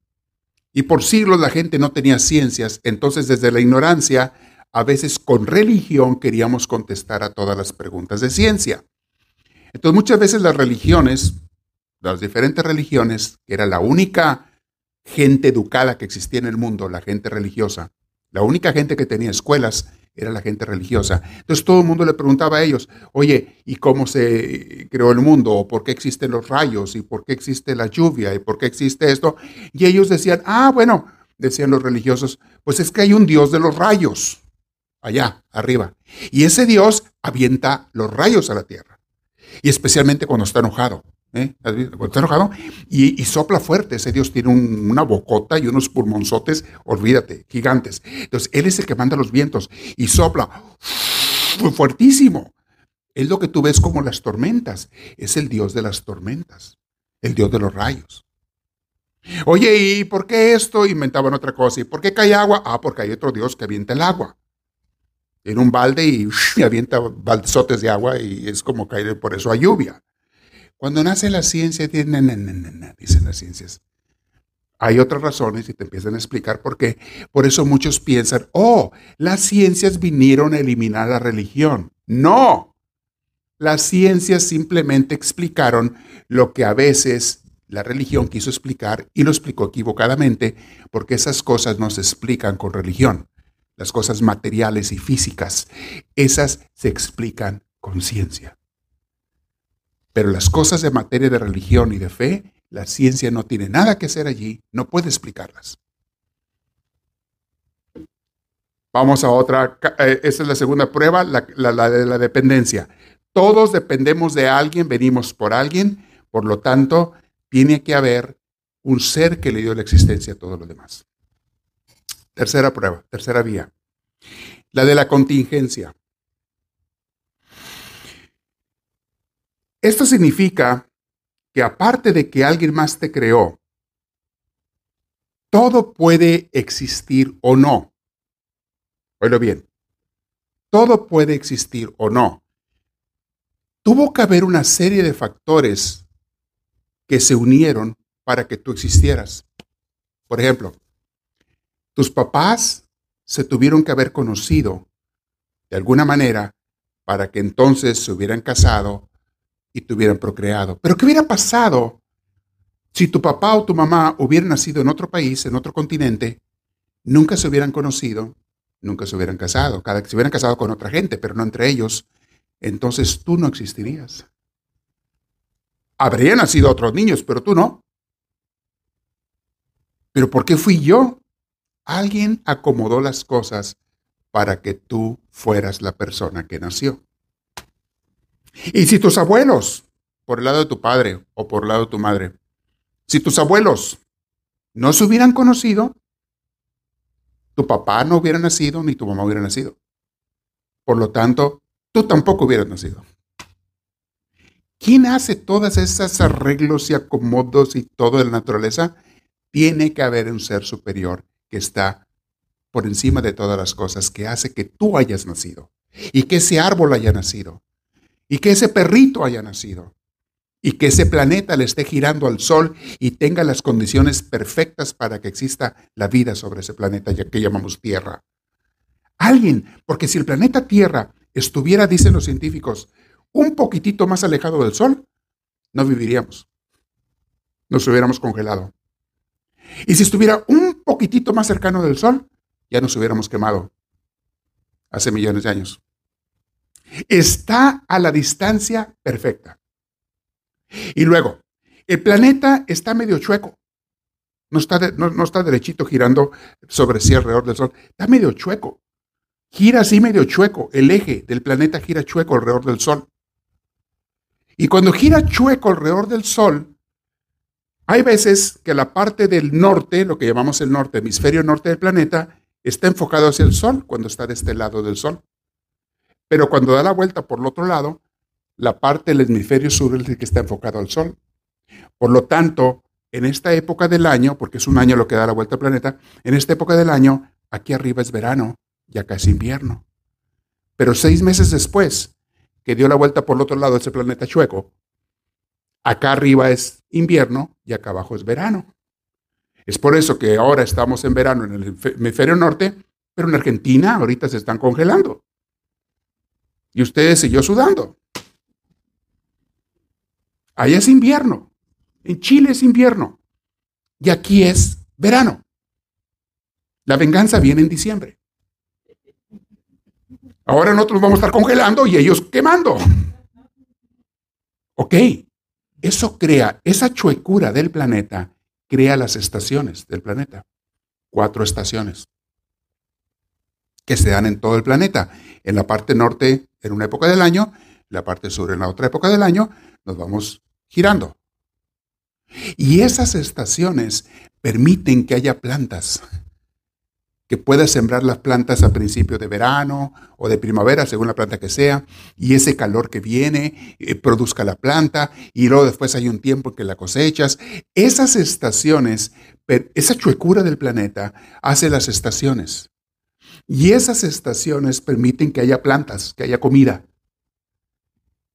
Y por siglos la gente no tenía ciencias, entonces desde la ignorancia, a veces con religión queríamos contestar a todas las preguntas de ciencia. Entonces muchas veces las religiones, las diferentes religiones, que era la única gente educada que existía en el mundo, la gente religiosa, la única gente que tenía escuelas era la gente religiosa. Entonces todo el mundo le preguntaba a ellos, oye, ¿y cómo se creó el mundo? ¿O por qué existen los rayos? ¿Y por qué existe la lluvia? ¿Y por qué existe esto? Y ellos decían, ah, bueno, decían los religiosos, pues es que hay un Dios de los rayos, allá, arriba. Y ese Dios avienta los rayos a la tierra. Y especialmente cuando está enojado. ¿Eh? Está enojado y, sopla fuerte. Ese Dios tiene una bocota y unos pulmonzotes, olvídate, gigantes. Entonces, Él es el que manda los vientos y sopla fuertísimo. Es lo que tú ves como las tormentas. Es el Dios de las tormentas, el Dios de los rayos. Oye, ¿y por qué esto? Inventaban otra cosa. ¿Y por qué cae agua? Ah, porque hay otro Dios que avienta el agua. En un balde y, avienta balzotes de agua y es como caer, por eso hay lluvia. Cuando nace la ciencia, dicen las ciencias. Hay otras razones y te empiezan a explicar por qué. Por eso muchos piensan, oh, las ciencias vinieron a eliminar la religión. No, las ciencias simplemente explicaron lo que a veces la religión quiso explicar y lo explicó equivocadamente porque esas cosas no se explican con religión. Las cosas materiales y físicas, esas se explican con ciencia. Pero las cosas de materia de religión y de fe, la ciencia no tiene nada que hacer allí, no puede explicarlas. Vamos a otra, eh, esa es la segunda prueba, la, de la dependencia. Todos dependemos de alguien, venimos por alguien, por lo tanto, tiene que haber un ser que le dio la existencia a todo lo demás. Tercera prueba, tercera vía. La de la contingencia. Esto significa que aparte de que alguien más te creó, todo puede existir o no. Oílo bien. Todo puede existir o no. Tuvo que haber una serie de factores que se unieron para que tú existieras. Por ejemplo, tus papás se tuvieron que haber conocido de alguna manera para que entonces se hubieran casado y te hubieran procreado. Pero ¿qué hubiera pasado si tu papá o tu mamá hubieran nacido en otro país, en otro continente, nunca se hubieran conocido, nunca se hubieran casado, cada se hubieran casado con otra gente, pero no entre ellos, entonces tú no existirías. Habrían nacido otros niños, pero tú no. ¿Pero por qué fui yo? Alguien acomodó las cosas para que tú fueras la persona que nació. Y si tus abuelos, por el lado de tu padre o por el lado de tu madre, si tus abuelos no se hubieran conocido, tu papá no hubiera nacido ni tu mamá hubiera nacido. Por lo tanto, tú tampoco hubieras nacido. ¿Quién hace todas esas arreglos y acomodos y todo de la naturaleza? Tiene que haber un ser superior que está por encima de todas las cosas, que hace que tú hayas nacido y que ese árbol haya nacido y que ese perrito haya nacido y que ese planeta le esté girando al Sol y tenga las condiciones perfectas para que exista la vida sobre ese planeta que llamamos Tierra. Alguien, porque si el planeta Tierra estuviera, dicen los científicos, un poquitito más alejado del Sol, no viviríamos. Nos hubiéramos congelado. Y si estuviera un poquitito más cercano del Sol, ya nos hubiéramos quemado hace millones de años está a la distancia perfecta. Y luego, el planeta está medio chueco. No está, no, está derechito girando sobre sí alrededor del Sol. Está medio chueco. Gira así medio chueco. El eje del planeta gira chueco alrededor del Sol. Y cuando gira chueco alrededor del Sol, hay veces que la parte del norte, lo que llamamos el norte, hemisferio norte del planeta, está enfocado hacia el Sol cuando está de este lado del Sol. Pero cuando da la vuelta por el otro lado, la parte del hemisferio sur es el que está enfocado al Sol. Por lo tanto, en esta época del año, porque es un año lo que da la vuelta al planeta, en esta época del año, aquí arriba es verano y acá es invierno. Pero seis meses después que dio la vuelta por el otro lado ese planeta chueco, acá arriba es invierno y acá abajo es verano. Es por eso que ahora estamos en verano en el hemisferio norte, pero en Argentina ahorita se están congelando. Y ustedes siguió sudando. Allá es invierno. En Chile es invierno. Y aquí es verano. La venganza viene en diciembre. Ahora nosotros vamos a estar congelando y ellos quemando. Ok, eso crea, esa chuecura del planeta crea las estaciones del planeta. Cuatro estaciones que se dan en todo el planeta. En la parte norte, en una época del año, la parte sur en la otra época del año, nos vamos girando. Y esas estaciones permiten que haya plantas, que puedas sembrar las plantas a principio de verano o de primavera, según la planta que sea, y ese calor que viene eh, produzca la planta, y luego después hay un tiempo en que la cosechas. Esas estaciones, esa chuecura del planeta hace las estaciones. Y esas estaciones permiten que haya plantas, que haya comida,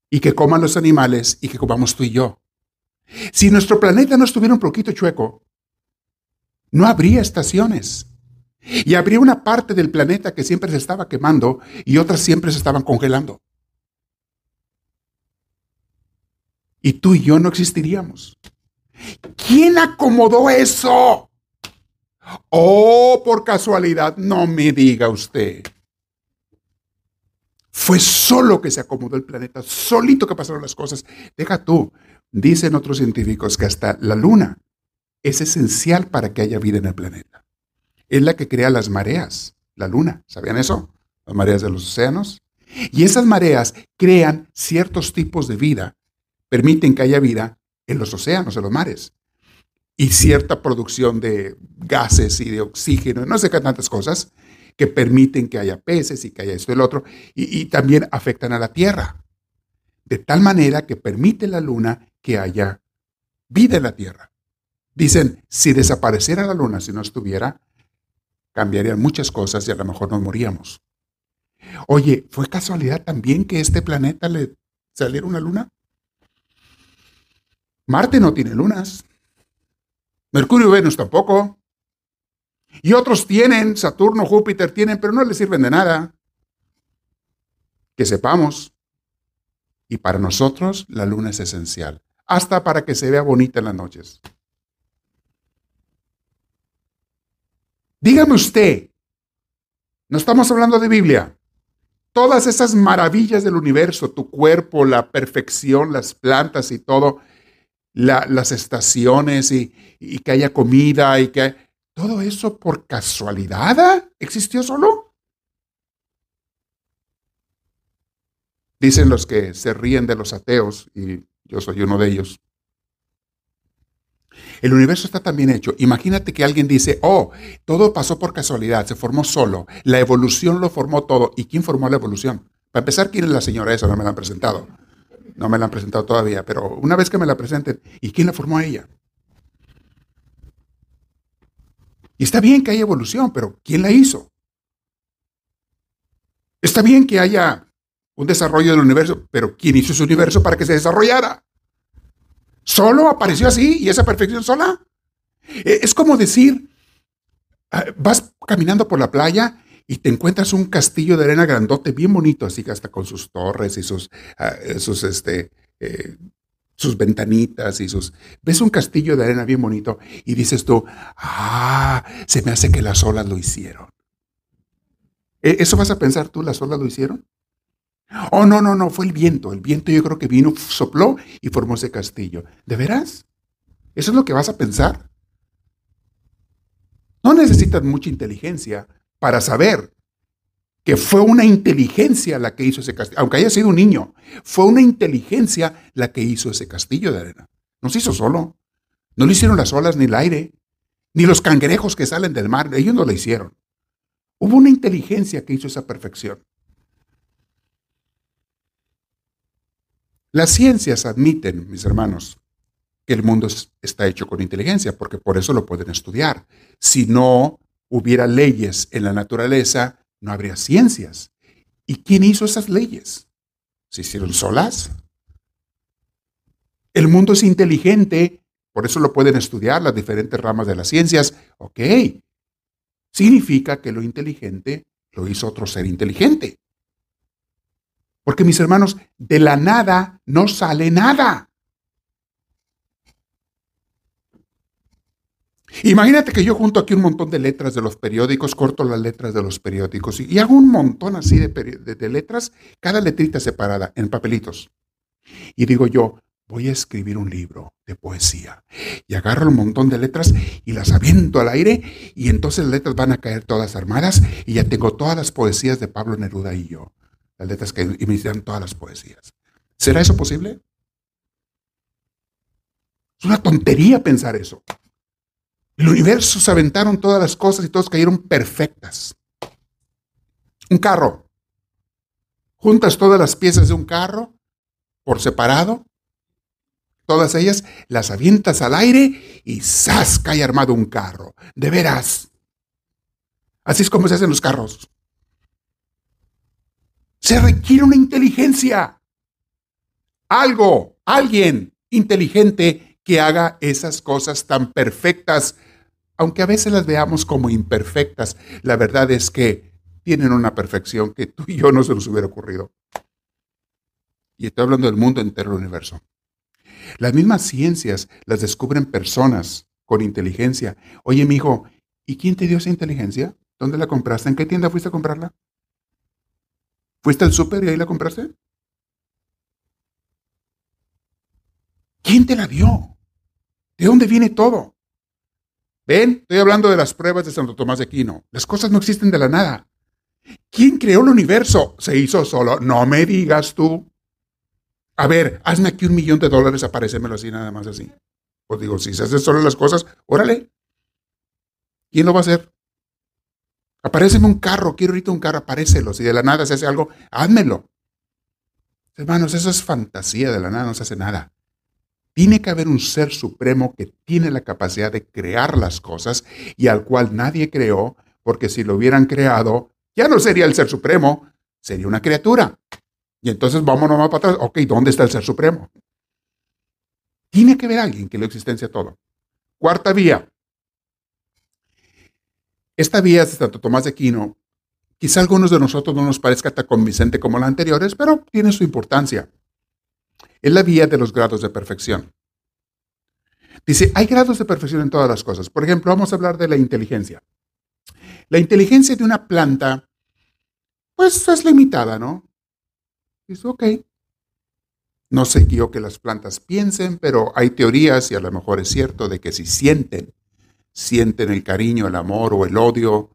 y que coman los animales y que comamos tú y yo. Si nuestro planeta no estuviera un poquito chueco, no habría estaciones. Y habría una parte del planeta que siempre se estaba quemando y otras siempre se estaban congelando. Y tú y yo no existiríamos. ¿Quién acomodó eso? Oh, por casualidad, no me diga usted. Fue solo que se acomodó el planeta, solito que pasaron las cosas. Deja tú, dicen otros científicos que hasta la luna es esencial para que haya vida en el planeta. Es la que crea las mareas, la luna. ¿Sabían eso? Las mareas de los océanos. Y esas mareas crean ciertos tipos de vida, permiten que haya vida en los océanos, en los mares. Y cierta producción de gases y de oxígeno, no sé qué tantas cosas, que permiten que haya peces y que haya esto y el otro, y, también afectan a la Tierra. De tal manera que permite la Luna que haya vida en la Tierra. Dicen, si desapareciera la Luna, si no estuviera, cambiarían muchas cosas y a lo mejor nos moríamos. Oye, ¿fue casualidad también que este planeta le saliera una luna? Marte no tiene lunas. Mercurio y Venus tampoco. Y otros tienen, Saturno, Júpiter tienen, pero no les sirven de nada. Que sepamos. Y para nosotros la luna es esencial, hasta para que se vea bonita en las noches. Dígame usted, no estamos hablando de Biblia. Todas esas maravillas del universo, tu cuerpo, la perfección, las plantas y todo, las estaciones y, que haya comida y que ¿Todo eso por casualidad existió solo? Dicen los que se ríen de los ateos, y yo soy uno de ellos. El universo está tan bien hecho. Imagínate que alguien dice, oh, todo pasó por casualidad, se formó solo. La evolución lo formó todo. ¿Y quién formó la evolución? Para empezar, ¿quién es la señora esa? No me la han presentado. No me la han presentado todavía, pero una vez que me la presenten, ¿y quién la formó a ella? Y está bien que haya evolución, pero ¿quién la hizo? Está bien que haya un desarrollo del universo, pero ¿quién hizo ese universo para que se desarrollara? ¿Solo apareció así y esa perfección sola? E, es como decir, ah, vas caminando por la playa y te encuentras un castillo de arena grandote, bien bonito, así que hasta con sus torres y sus, ah, sus este, eh, sus ventanitas y sus... Ves un castillo de arena bien bonito y dices tú, ah, se me hace que las olas lo hicieron. ¿E-, ¿Eso vas a pensar tú, las olas lo hicieron? Oh, no, no, no, fue el viento. El viento yo creo que vino, sopló y formó ese castillo. ¿De veras? ¿Eso es lo que vas a pensar? No necesitas mucha inteligencia para saber que fue una inteligencia la que hizo ese castillo, aunque haya sido un niño, fue una inteligencia la que hizo ese castillo de arena. No se hizo solo. No lo hicieron las olas ni el aire, ni los cangrejos que salen del mar, ellos no lo hicieron. Hubo una inteligencia que hizo esa perfección. Las ciencias admiten, mis hermanos, que el mundo está hecho con inteligencia, porque por eso lo pueden estudiar. Si no hubiera leyes en la naturaleza, no habría ciencias. ¿Y quién hizo esas leyes? ¿Se hicieron solas? El mundo es inteligente, por eso lo pueden estudiar las diferentes ramas de las ciencias. Ok, significa que lo inteligente lo hizo otro ser inteligente. Porque mis hermanos, de la nada no sale nada. Imagínate que yo junto aquí un montón de letras de los periódicos, corto las letras de los periódicos y, hago un montón así de, letras, cada letrita separada en papelitos. Y digo yo, voy a escribir un libro de poesía. Y agarro un montón de letras y las aviento al aire y entonces las letras van a caer todas armadas y ya tengo todas las poesías de Pablo Neruda y yo. Las letras que me todas las poesías. ¿Será eso posible? Es una tontería pensar eso. El universo se aventaron todas las cosas y todas cayeron perfectas. Un carro. Juntas todas las piezas de un carro por separado. Todas ellas las avientas al aire y ¡zas! cae armado un carro. De veras. Así es como se hacen los carros. Se requiere una inteligencia. Algo, alguien inteligente que haga esas cosas tan perfectas, aunque a veces las veamos como imperfectas, la verdad es que tienen una perfección que tú y yo no se nos hubiera ocurrido. Y estoy hablando del mundo entero del universo. Las mismas ciencias las descubren personas con inteligencia. Oye, mi hijo, ¿y quién te dio esa inteligencia? ¿Dónde la compraste? ¿En qué tienda fuiste a comprarla? ¿Fuiste al súper y ahí la compraste? ¿Quién te la dio? ¿De dónde viene todo? Ven, estoy hablando de las pruebas de Santo Tomás de Aquino. Las cosas no existen de la nada. ¿Quién creó el universo? Se hizo solo. No me digas tú. A ver, hazme aquí un millón de dólares, aparecémelo así, nada más así. Pues digo, si se hacen solo las cosas, órale. ¿Quién lo va a hacer? Aparéceme un carro, quiero ahorita un carro, aparécelo. Si de la nada se hace algo, házmelo. Hermanos, eso es fantasía, de la nada no se hace nada. Tiene que haber un ser supremo que tiene la capacidad de crear las cosas y al cual nadie creó, porque si lo hubieran creado, ya no sería el ser supremo, sería una criatura. Y entonces vámonos más para atrás. Ok, ¿dónde está el ser supremo? Tiene que haber alguien que le existencia todo. Cuarta vía. Esta vía es de Santo Tomás de Aquino. Quizá algunos de nosotros no nos parezca tan convincente como las anteriores, pero tiene su importancia es la vía de los grados de perfección. Dice, hay grados de perfección en todas las cosas. Por ejemplo, vamos a hablar de la inteligencia. La inteligencia de una planta, pues es limitada, ¿no? Dice, ok. No sé yo que las plantas piensen, pero hay teorías, y a lo mejor es cierto, de que si sienten, sienten el cariño, el amor o el odio,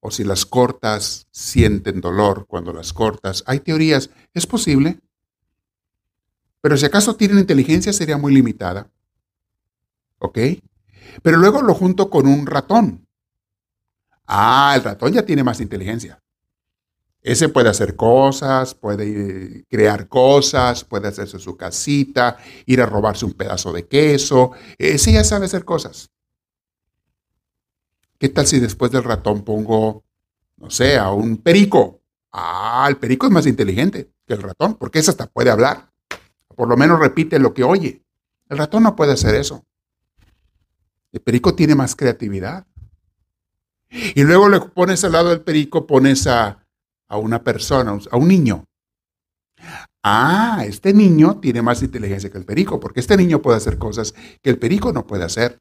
o si las cortas, sienten dolor cuando las cortas. Hay teorías, es posible. Pero si acaso tienen inteligencia sería muy limitada. ¿Ok? Pero luego lo junto con un ratón. Ah, el ratón ya tiene más inteligencia. Ese puede hacer cosas, puede crear cosas, puede hacerse su casita, ir a robarse un pedazo de queso. Ese ya sabe hacer cosas. ¿Qué tal si después del ratón pongo, no sé, a un perico? Ah, el perico es más inteligente que el ratón, porque ese hasta puede hablar por lo menos repite lo que oye. El ratón no puede hacer eso. El perico tiene más creatividad. Y luego le pones al lado del perico, pones a, a una persona, a un niño. Ah, este niño tiene más inteligencia que el perico, porque este niño puede hacer cosas que el perico no puede hacer.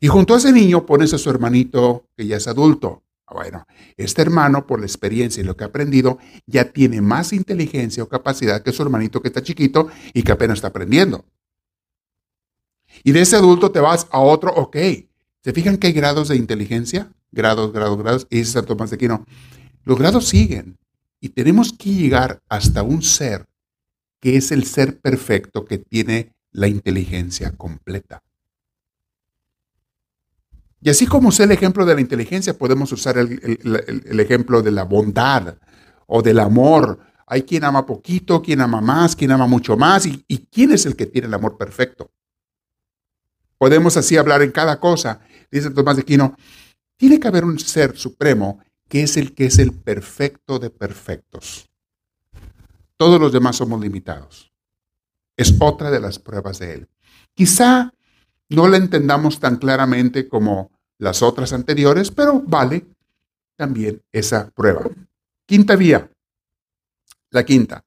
Y junto a ese niño pones a su hermanito que ya es adulto. Bueno, este hermano, por la experiencia y lo que ha aprendido, ya tiene más inteligencia o capacidad que su hermanito que está chiquito y que apenas está aprendiendo. Y de ese adulto te vas a otro, ok. ¿Se fijan que hay grados de inteligencia? Grados, grados, grados. Y dice San Tomás de Aquino, los grados siguen. Y tenemos que llegar hasta un ser que es el ser perfecto que tiene la inteligencia completa. Y así como sé el ejemplo de la inteligencia, podemos usar el, ejemplo de la bondad o del amor. Hay quien ama poquito, quien ama más, quien ama mucho más, y, y quién es el que tiene el amor perfecto. Podemos así hablar en cada cosa. Dice Tomás de Aquino, tiene que haber un ser supremo que es el que es el perfecto de perfectos. Todos los demás somos limitados. Es otra de las pruebas de él. Quizá no la entendamos tan claramente como las otras anteriores, pero vale también esa prueba. Quinta vía. La quinta.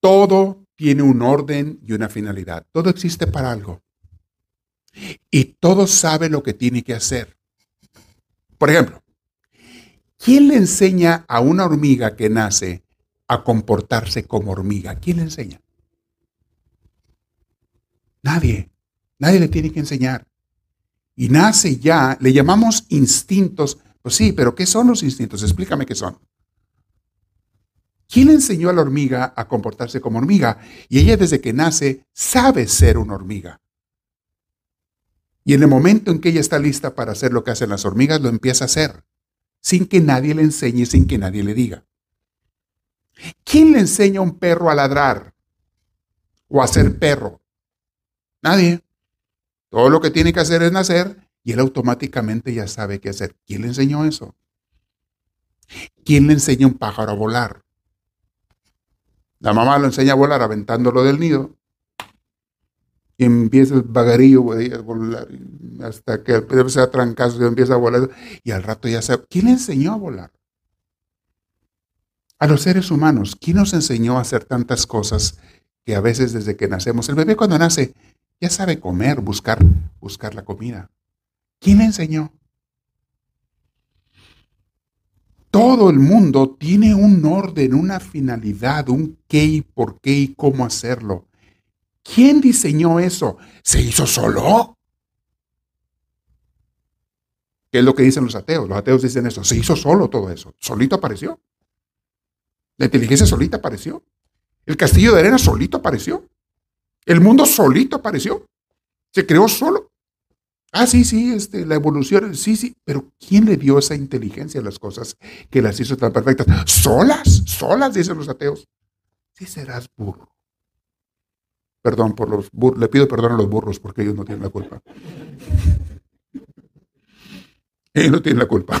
Todo tiene un orden y una finalidad. Todo existe para algo. Y todo sabe lo que tiene que hacer. Por ejemplo, ¿quién le enseña a una hormiga que nace a comportarse como hormiga? ¿Quién le enseña? Nadie. Nadie le tiene que enseñar. Y nace ya, le llamamos instintos. Pues sí, pero ¿qué son los instintos? Explícame qué son. ¿Quién le enseñó a la hormiga a comportarse como hormiga? Y ella desde que nace sabe ser una hormiga. Y en el momento en que ella está lista para hacer lo que hacen las hormigas, lo empieza a hacer, sin que nadie le enseñe, sin que nadie le diga. ¿Quién le enseña a un perro a ladrar o a ser perro? Nadie. Todo lo que tiene que hacer es nacer y él automáticamente ya sabe qué hacer. ¿Quién le enseñó eso? ¿Quién le enseña a un pájaro a volar? La mamá lo enseña a volar aventándolo del nido. Y empieza el vagarillo a volar hasta que da trancazo y empieza a volar. Y al rato ya sabe. ¿Quién le enseñó a volar? A los seres humanos, ¿quién nos enseñó a hacer tantas cosas que a veces desde que nacemos, el bebé cuando nace ya sabe comer, buscar, buscar la comida? ¿Quién le enseñó? Todo el mundo tiene un orden, una finalidad, un qué y por qué y cómo hacerlo. ¿Quién diseñó eso? ¿Se hizo solo? ¿Qué es lo que dicen los ateos? Los ateos dicen eso. Se hizo solo todo eso. Solito apareció. La inteligencia solita apareció. El castillo de arena solito apareció. El mundo solito apareció. Se creó solo. Ah, sí, sí, este, la evolución, sí, sí, pero ¿quién le dio esa inteligencia a las cosas que las hizo tan perfectas? Solas, solas, dicen los ateos. Sí serás burro. Perdón por los burros, le pido perdón a los burros porque ellos no tienen la culpa. ellos no tienen la culpa.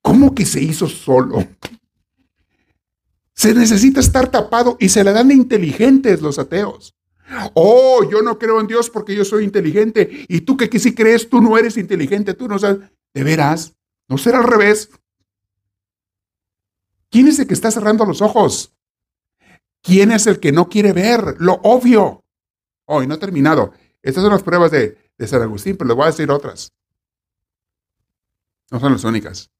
¿Cómo que se hizo solo? Se necesita estar tapado y se le dan de inteligentes los ateos. Oh, yo no creo en Dios porque yo soy inteligente. Y tú que, si crees, tú no eres inteligente, tú no sabes. ¿De veras? ¿No será al revés? ¿Quién es el que está cerrando los ojos? ¿Quién es el que no quiere ver lo obvio? Hoy no he terminado. Estas son las pruebas de, de San Agustín, pero le voy a decir otras. No son las únicas.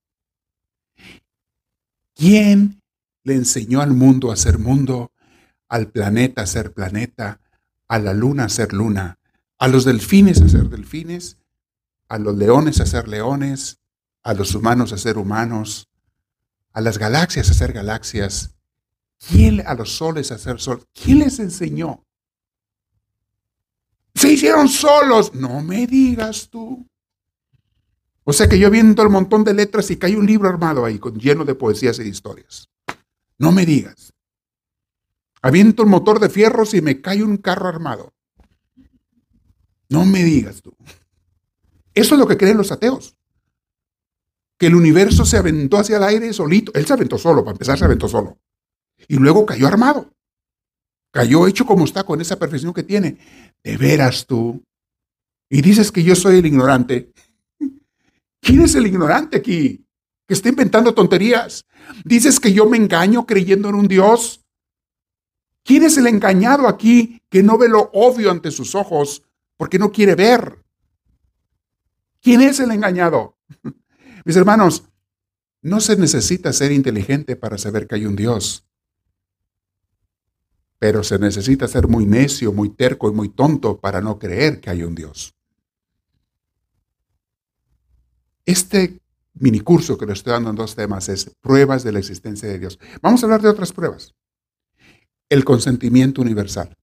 ¿Quién le enseñó al mundo a ser mundo, al planeta a ser planeta, a la luna a ser luna, a los delfines a ser delfines, a los leones a ser leones, a los humanos a ser humanos, a las galaxias a ser galaxias, ¿quién a los soles a ser sol? ¿Quién les enseñó? Se hicieron solos, no me digas tú. O sea que yo viendo el montón de letras y que hay un libro armado ahí con, lleno de poesías e historias. No me digas. Aviento el motor de fierros y me cae un carro armado. No me digas tú. Eso es lo que creen los ateos. Que el universo se aventó hacia el aire solito. Él se aventó solo, para empezar se aventó solo. Y luego cayó armado. Cayó hecho como está, con esa perfección que tiene. De veras tú. Y dices que yo soy el ignorante. (laughs) ¿Quién es el ignorante aquí? Que está inventando tonterías. Dices que yo me engaño creyendo en un Dios ¿Quién es el engañado aquí que no ve lo obvio ante sus ojos porque no quiere ver? ¿Quién es el engañado? (laughs) Mis hermanos, no se necesita ser inteligente para saber que hay un Dios, pero se necesita ser muy necio, muy terco y muy tonto para no creer que hay un Dios. Este minicurso que le estoy dando en dos temas es pruebas de la existencia de Dios. Vamos a hablar de otras pruebas el consentimiento universal.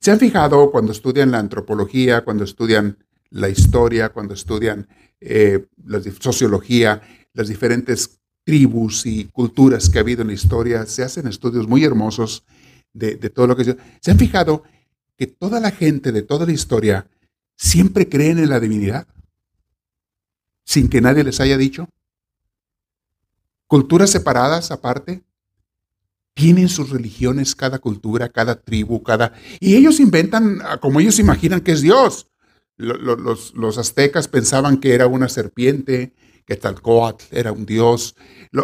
¿Se han fijado cuando estudian la antropología, cuando estudian la historia, cuando estudian eh, la sociología, las diferentes tribus y culturas que ha habido en la historia? Se hacen estudios muy hermosos de, todo lo que se... ¿Se han fijado que toda la gente de toda la historia siempre creen en la divinidad? Sin que nadie les haya dicho. Culturas separadas aparte, tienen sus religiones, cada cultura, cada tribu, cada... Y ellos inventan ah, como ellos imaginan que es Dios. Los, los, aztecas pensaban que era una serpiente, que Talcoatl era un dios.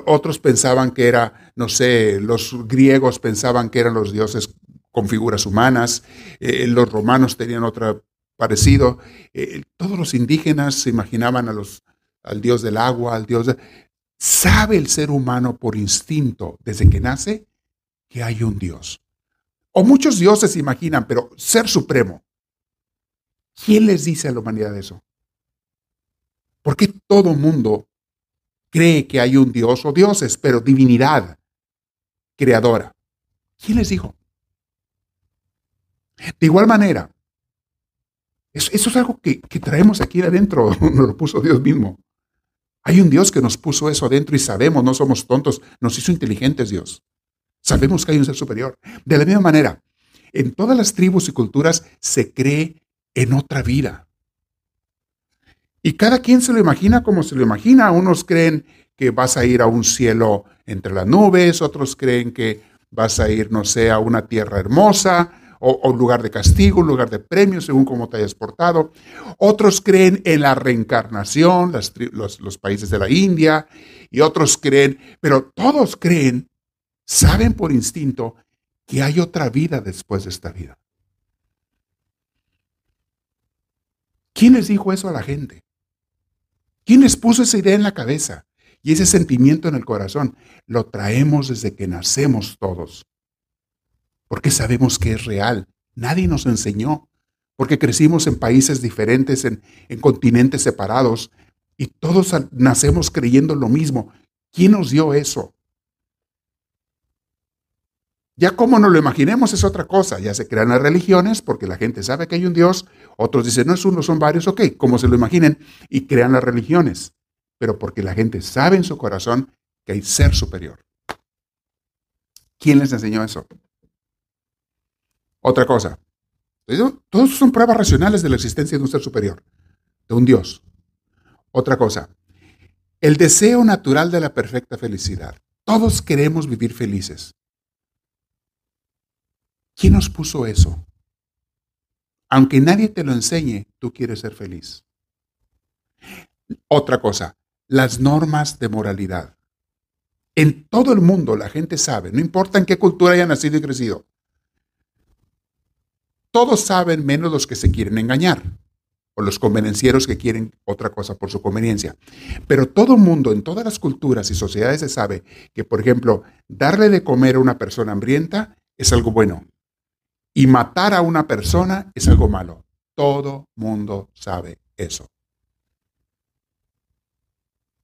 otros pensaban que era, no sé, los griegos pensaban que eran los dioses con figuras humanas. Eh, los romanos tenían otro parecido. Eh, todos los indígenas se imaginaban a los, al dios del agua, al dios. ¿Sabe el ser humano por instinto desde que nace que hay un Dios. O muchos dioses se imaginan, pero ser supremo. ¿Quién les dice a la humanidad eso? ¿Por qué todo mundo cree que hay un Dios o dioses, pero divinidad creadora. ¿Quién les dijo? De igual manera, eso, es algo que, que, traemos aquí adentro, (laughs) nos lo puso Dios mismo. Hay un Dios que nos puso eso adentro y sabemos, no somos tontos, nos hizo inteligentes Dios. Sabemos que hay un ser superior. De la misma manera, en todas las tribus y culturas se cree en otra vida. Y cada quien se lo imagina como se lo imagina. Unos creen que vas a ir a un cielo entre las nubes, otros creen que vas a ir, no sé, a una tierra hermosa, o, un lugar de castigo, un lugar de premio, según cómo te hayas portado. Otros creen en la reencarnación, los, los países de la India, y otros creen, pero todos creen, saben por instinto, que hay otra vida después de esta vida. ¿Quién les dijo eso a la gente? ¿Quién les puso esa idea en la cabeza y ese sentimiento en el corazón? Lo traemos desde que nacemos todos porque sabemos que es real. Nadie nos enseñó, porque crecimos en países diferentes, en, continentes separados, y todos nacemos creyendo lo mismo. ¿Quién nos dio eso? Ya como nos lo imaginemos es otra cosa. Ya se crean las religiones porque la gente sabe que hay un Dios. Otros dicen, no es uno, son varios. Ok, como se lo imaginen. Y crean las religiones. Pero porque la gente sabe en su corazón que hay ser superior. ¿Quién les enseñó eso? Otra cosa. Todos son pruebas racionales de la existencia de un ser superior, de un Dios. Otra cosa. El deseo natural de la perfecta felicidad. Todos queremos vivir felices. ¿Quién nos puso eso? Aunque nadie te lo enseñe, tú quieres ser feliz. Otra cosa, las normas de moralidad. En todo el mundo la gente sabe, no importa en qué cultura haya nacido y crecido, todos saben menos los que se quieren engañar o los convenencieros que quieren otra cosa por su conveniencia. Pero todo mundo, en todas las culturas y sociedades se sabe que, por ejemplo, darle de comer a una persona hambrienta es algo bueno y matar a una persona es algo malo. Todo mundo sabe eso.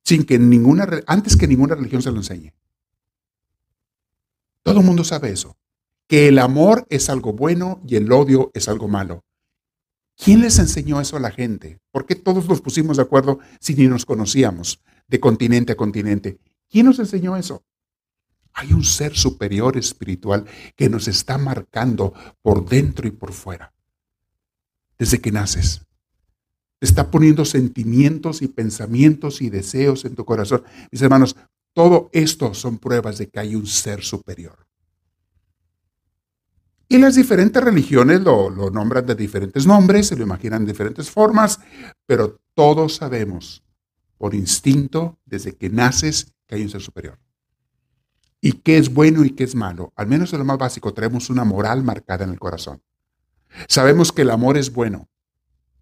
Sin que ninguna, antes que ninguna religión se lo enseñe. Todo mundo sabe eso que el amor es algo bueno y el odio es algo malo. ¿Quién les enseñó eso a la gente? ¿Por qué todos nos pusimos de acuerdo si ni nos conocíamos de continente a continente? ¿Quién nos enseñó eso? Hay un ser superior espiritual que nos está marcando por dentro y por fuera. Desde que naces. está poniendo sentimientos y pensamientos y deseos en tu corazón. Mis hermanos, todo esto son pruebas de que hay un ser superior. Y las diferentes religiones lo, nombran de diferentes nombres, se lo imaginan de diferentes formas, pero todos sabemos por instinto, desde que naces, que hay un ser superior. Y qué es bueno y qué es malo. Al menos en lo más básico, tenemos una moral marcada en el corazón. Sabemos que el amor es bueno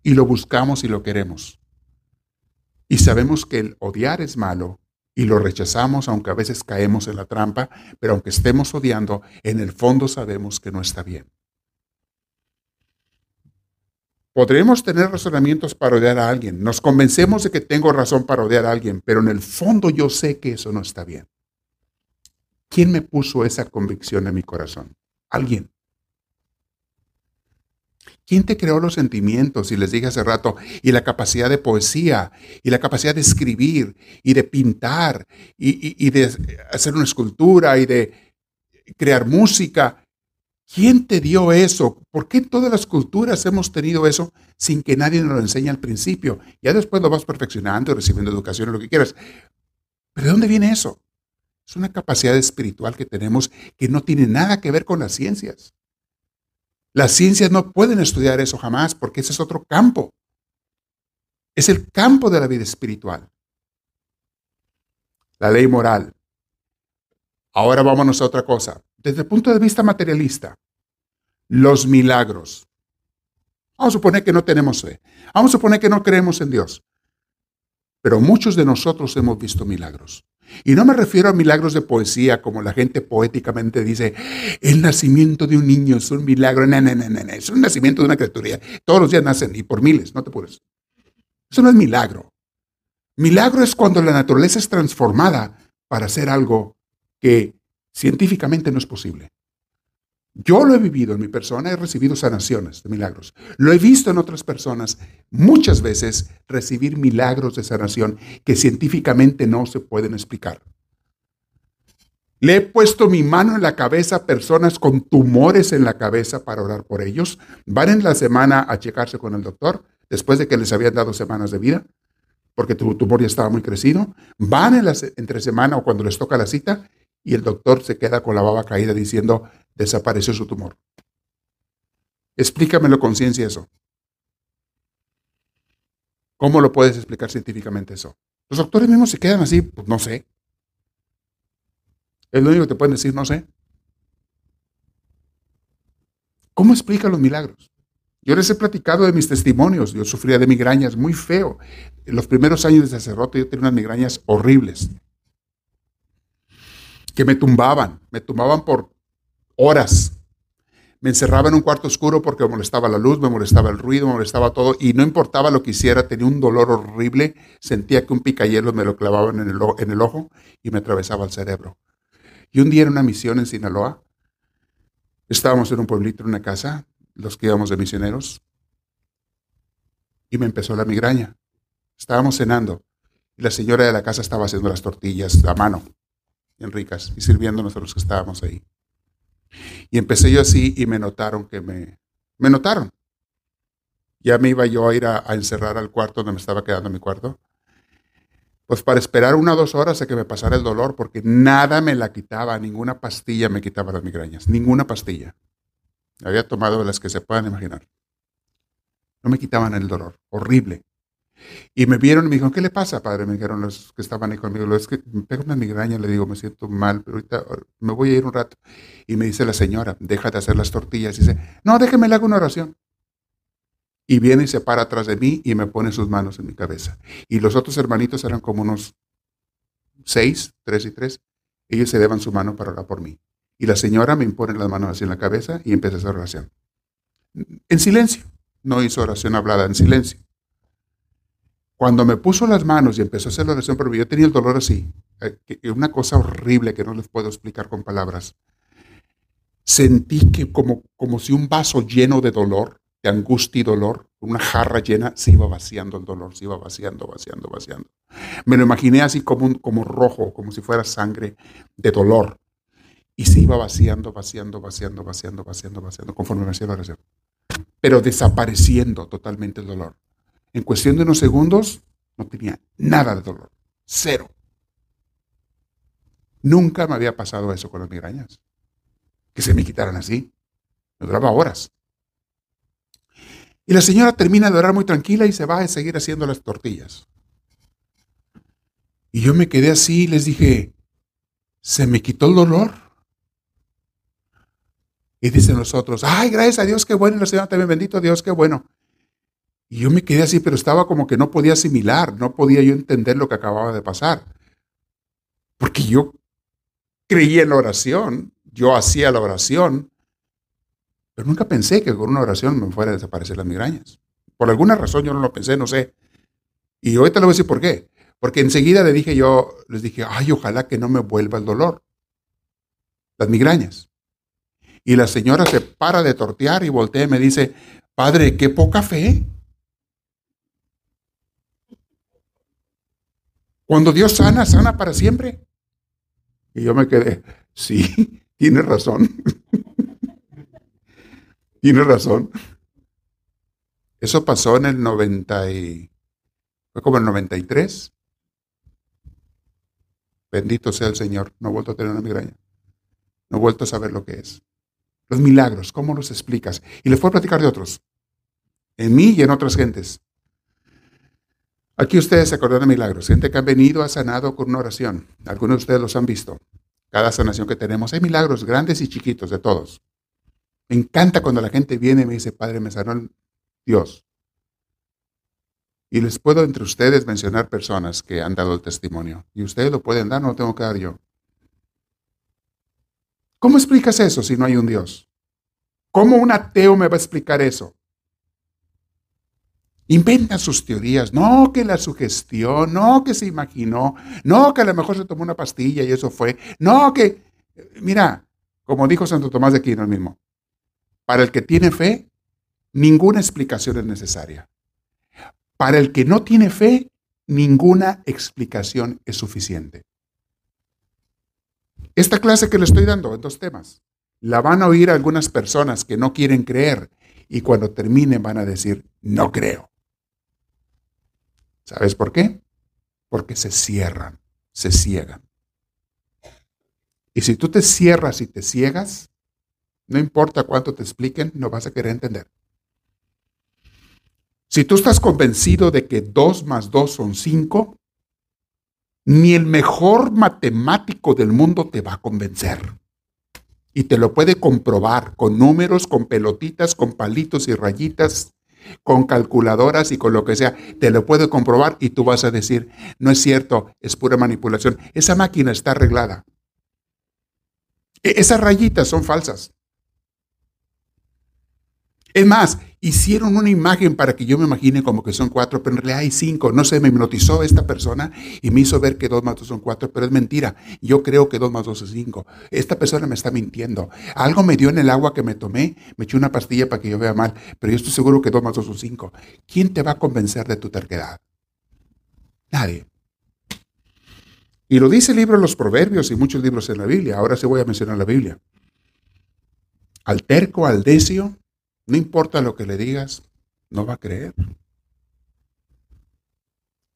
y lo buscamos y lo queremos. Y sabemos que el odiar es malo y lo rechazamos, aunque a veces caemos en la trampa, pero aunque estemos odiando, en el fondo sabemos que no está bien. Podremos tener razonamientos para odiar a alguien, nos convencemos de que tengo razón para odiar a alguien, pero en el fondo yo sé que eso no está bien. ¿Quién me puso esa convicción en mi corazón? Alguien. ¿Quién te creó los sentimientos? Y les dije hace rato, y la capacidad de poesía, y la capacidad de escribir, y de pintar, y, de hacer una escultura, y de crear música. ¿Quién te dio eso? ¿Por qué todas las culturas hemos tenido eso sin que nadie nos lo enseñe al principio? Ya después lo vas perfeccionando, recibiendo educación, lo que quieras. ¿Pero de dónde viene eso? Es una capacidad espiritual que tenemos que no tiene nada que ver con las ciencias. Las ciencias no pueden estudiar eso jamás porque ese es otro campo. Es el campo de la vida espiritual. La ley moral. Ahora vámonos a otra cosa. Desde el punto de vista materialista, los milagros. Vamos a suponer que no tenemos fe. Vamos a suponer que no creemos en Dios. Pero muchos de nosotros hemos visto milagros. Y no me refiero a milagros de poesía, como la gente poéticamente dice, el nacimiento de un niño es un milagro. No, no, es un nacimiento de una criatura. Todos los días nacen y por miles, no te puedes. Eso no es milagro. Milagro es cuando la naturaleza es transformada para hacer algo que científicamente no es posible. Yo lo he vivido en mi persona, he recibido sanaciones de milagros. Lo he visto en otras personas muchas veces recibir milagros de sanación que científicamente no se pueden explicar. Le he puesto mi mano en la cabeza a personas con tumores en la cabeza para orar por ellos. Van en la semana a checarse con el doctor después de que les habían dado semanas de vida, porque tu tumor ya estaba muy crecido. Van en la entre semana o cuando les toca la cita y el doctor se queda con la baba caída diciendo, desapareció su tumor. Explícamelo con ciencia eso. ¿Cómo lo puedes explicar científicamente eso? Los doctores mismos se quedan así, pues no sé. Es lo único que te pueden decir, no sé. ¿Cómo explica los milagros? Yo les he platicado de mis testimonios. Yo sufría de migrañas muy feo. En los primeros años de sacerdote yo tenía unas migrañas horribles. Que me tumbaban, me tumbaban por horas. Me encerraba en un cuarto oscuro porque me molestaba la luz, me molestaba el ruido, me molestaba todo y no importaba lo que hiciera, tenía un dolor horrible. Sentía que un picayelo me lo clavaban en el, en el ojo y me atravesaba el cerebro. Y un día en una misión en Sinaloa, estábamos en un pueblito, en una casa, los que íbamos de misioneros, y me empezó la migraña. Estábamos cenando y la señora de la casa estaba haciendo las tortillas a mano, bien ricas, y sirviéndonos a los que estábamos ahí. Y empecé yo así y me notaron que me, me notaron. Ya me iba yo a ir a, a encerrar al cuarto donde me estaba quedando mi cuarto pues para esperar una o dos horas a que me pasara el dolor, porque nada me la quitaba, ninguna pastilla me quitaba las migrañas, ninguna pastilla. Había tomado las que se puedan imaginar. No me quitaban el dolor, horrible. Y me vieron y me dijeron, ¿qué le pasa, padre? Me dijeron los que estaban ahí conmigo, es que me pega una migraña, le digo, me siento mal, pero ahorita me voy a ir un rato. Y me dice la señora, deja de hacer las tortillas. Y dice, no, déjeme le hago una oración y viene y se para atrás de mí y me pone sus manos en mi cabeza. Y los otros hermanitos eran como unos seis, tres y tres. Ellos se deban su mano para orar por mí. Y la señora me impone las manos así en la cabeza y empieza a hacer oración. En silencio. No hizo oración hablada, en silencio. Cuando me puso las manos y empezó a hacer la oración pero yo tenía el dolor así. Eh, una cosa horrible que no les puedo explicar con palabras. Sentí que como, como si un vaso lleno de dolor angustia y dolor, una jarra llena, se iba vaciando el dolor, se iba vaciando, vaciando, vaciando. Me lo imaginé así como, un, como rojo, como si fuera sangre de dolor. Y se iba vaciando, vaciando, vaciando, vaciando, vaciando, vaciando, conforme me hacía la oración. Pero desapareciendo totalmente el dolor. En cuestión de unos segundos, no tenía nada de dolor. Cero. Nunca me había pasado eso con las migrañas. Que se me quitaran así. Me duraba horas. Y la señora termina de orar muy tranquila y se va a seguir haciendo las tortillas. Y yo me quedé así y les dije, se me quitó el dolor. Y dicen los otros, ay, gracias a Dios, qué bueno, la señora también, bendito Dios, qué bueno. Y yo me quedé así, pero estaba como que no podía asimilar, no podía yo entender lo que acababa de pasar. Porque yo creía en la oración, yo hacía la oración, pero nunca pensé que con una oración me fuera a desaparecer las migrañas. Por alguna razón yo no lo pensé, no sé. Y ahorita le voy a decir por qué. Porque enseguida le dije yo, les dije, ay, ojalá que no me vuelva el dolor. Las migrañas. Y la señora se para de tortear y voltea y me dice, padre, qué poca fe. Cuando Dios sana, sana para siempre. Y yo me quedé, sí, (laughs) tiene razón. (laughs) Tiene razón. Eso pasó en el 90 y... Fue como el 93. Bendito sea el Señor. No he vuelto a tener una migraña. No he vuelto a saber lo que es. Los milagros, ¿cómo los explicas? Y les puedo platicar de otros. En mí y en otras gentes. Aquí ustedes se acordan de milagros. Gente que ha venido, ha sanado con una oración. Algunos de ustedes los han visto. Cada sanación que tenemos. Hay milagros grandes y chiquitos de todos. Me encanta cuando la gente viene y me dice, Padre, me sanó Dios. Y les puedo entre ustedes mencionar personas que han dado el testimonio. Y ustedes lo pueden dar, no lo tengo que dar yo. ¿Cómo explicas eso si no hay un Dios? ¿Cómo un ateo me va a explicar eso? Inventan sus teorías, no que la sugestión, no que se imaginó, no que a lo mejor se tomó una pastilla y eso fue, no que, mira, como dijo Santo Tomás de Aquino mismo, para el que tiene fe, ninguna explicación es necesaria. Para el que no tiene fe, ninguna explicación es suficiente. Esta clase que le estoy dando en dos temas, la van a oír algunas personas que no quieren creer y cuando terminen van a decir, no creo. ¿Sabes por qué? Porque se cierran, se ciegan. Y si tú te cierras y te ciegas, no importa cuánto te expliquen, no vas a querer entender. Si tú estás convencido de que 2 más 2 son 5, ni el mejor matemático del mundo te va a convencer. Y te lo puede comprobar con números, con pelotitas, con palitos y rayitas, con calculadoras y con lo que sea. Te lo puede comprobar y tú vas a decir, no es cierto, es pura manipulación. Esa máquina está arreglada. E-, esas rayitas son falsas. Es más, hicieron una imagen para que yo me imagine como que son cuatro, pero en realidad hay cinco. No sé, me hipnotizó esta persona y me hizo ver que dos más dos son cuatro, pero es mentira. Yo creo que dos más dos es cinco. Esta persona me está mintiendo. Algo me dio en el agua que me tomé, me eché una pastilla para que yo vea mal, pero yo estoy seguro que dos más dos son cinco. ¿Quién te va a convencer de tu terquedad? Nadie. Y lo dice el libro de los Proverbios y muchos libros en la Biblia. Ahora sí voy a mencionar la Biblia. Al terco, al decio, no importa lo que le digas, no va a creer.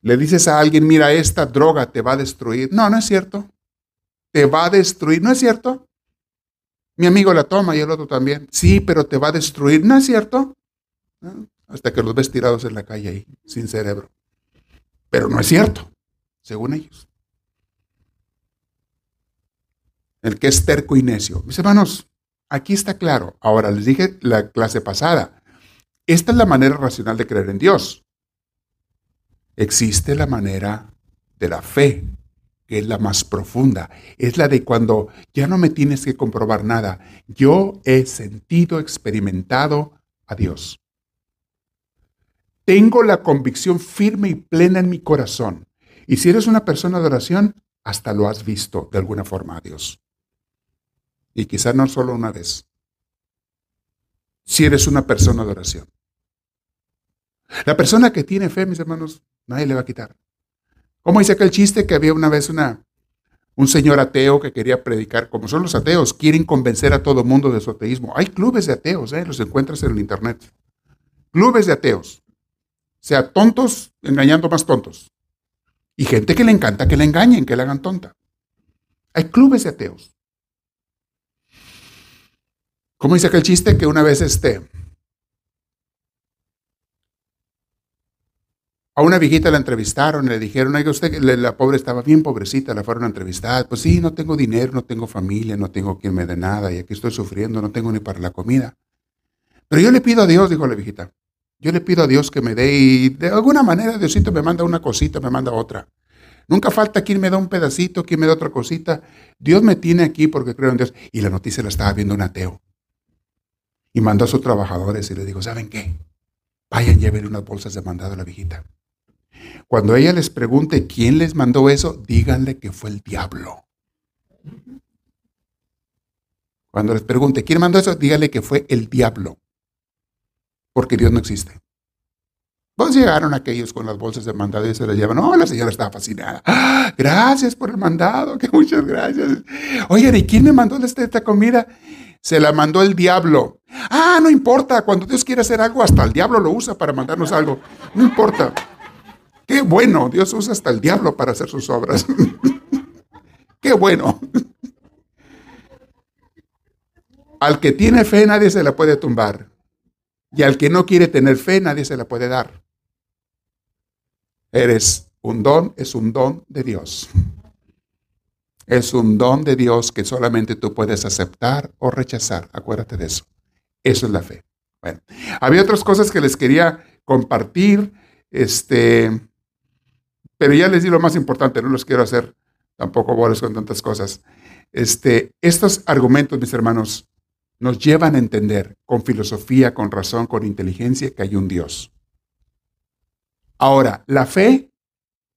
Le dices a alguien, mira, esta droga te va a destruir. No, no es cierto. Te va a destruir. ¿No es cierto? Mi amigo la toma y el otro también. Sí, pero te va a destruir. ¿No es cierto? Hasta que los ves tirados en la calle ahí, sin cerebro. Pero no es cierto, según ellos. El que es terco y necio. Mis hermanos, Aquí está claro. Ahora les dije la clase pasada. Esta es la manera racional de creer en Dios. Existe la manera de la fe, que es la más profunda. Es la de cuando ya no me tienes que comprobar nada. Yo he sentido, experimentado a Dios. Tengo la convicción firme y plena en mi corazón. Y si eres una persona de oración, hasta lo has visto de alguna forma a Dios. Y quizá no solo una vez. Si eres una persona de oración. La persona que tiene fe, mis hermanos, nadie le va a quitar. ¿Cómo dice aquel chiste que había una vez una, un señor ateo que quería predicar? Como son los ateos, quieren convencer a todo mundo de su ateísmo. Hay clubes de ateos, ¿eh? los encuentras en el internet. Clubes de ateos. Sea, tontos engañando más tontos. Y gente que le encanta que le engañen, que le hagan tonta. Hay clubes de ateos. ¿Cómo dice aquel chiste? Que una vez este, a una viejita la entrevistaron, le dijeron, oiga, usted, la pobre estaba bien pobrecita, la fueron a entrevistar. Pues sí, no tengo dinero, no tengo familia, no tengo quien me dé nada y aquí estoy sufriendo, no tengo ni para la comida. Pero yo le pido a Dios, dijo la viejita, yo le pido a Dios que me dé y de alguna manera Diosito me manda una cosita, me manda otra. Nunca falta quien me da un pedacito, quien me da otra cosita. Dios me tiene aquí porque creo en Dios. Y la noticia la estaba viendo un ateo. Y mandó a sus trabajadores y le dijo, ¿saben qué? Vayan, lleven unas bolsas de mandado a la viejita. Cuando ella les pregunte quién les mandó eso, díganle que fue el diablo. Cuando les pregunte quién mandó eso, díganle que fue el diablo. Porque Dios no existe. Pues llegaron aquellos con las bolsas de mandado y se las llevan. Oh, la señora estaba fascinada. ¡Ah! gracias por el mandado, que muchas gracias. Oye, ¿y quién me mandó esta comida? Se la mandó el diablo. Ah, no importa, cuando Dios quiere hacer algo, hasta el diablo lo usa para mandarnos algo. No importa. Qué bueno, Dios usa hasta el diablo para hacer sus obras. (laughs) Qué bueno. Al que tiene fe nadie se la puede tumbar. Y al que no quiere tener fe nadie se la puede dar. Eres un don, es un don de Dios. Es un don de Dios que solamente tú puedes aceptar o rechazar. Acuérdate de eso. Eso es la fe. Bueno, había otras cosas que les quería compartir, este, pero ya les di lo más importante, no los quiero hacer tampoco boles con tantas cosas. Este, estos argumentos, mis hermanos, nos llevan a entender con filosofía, con razón, con inteligencia que hay un Dios. Ahora, la fe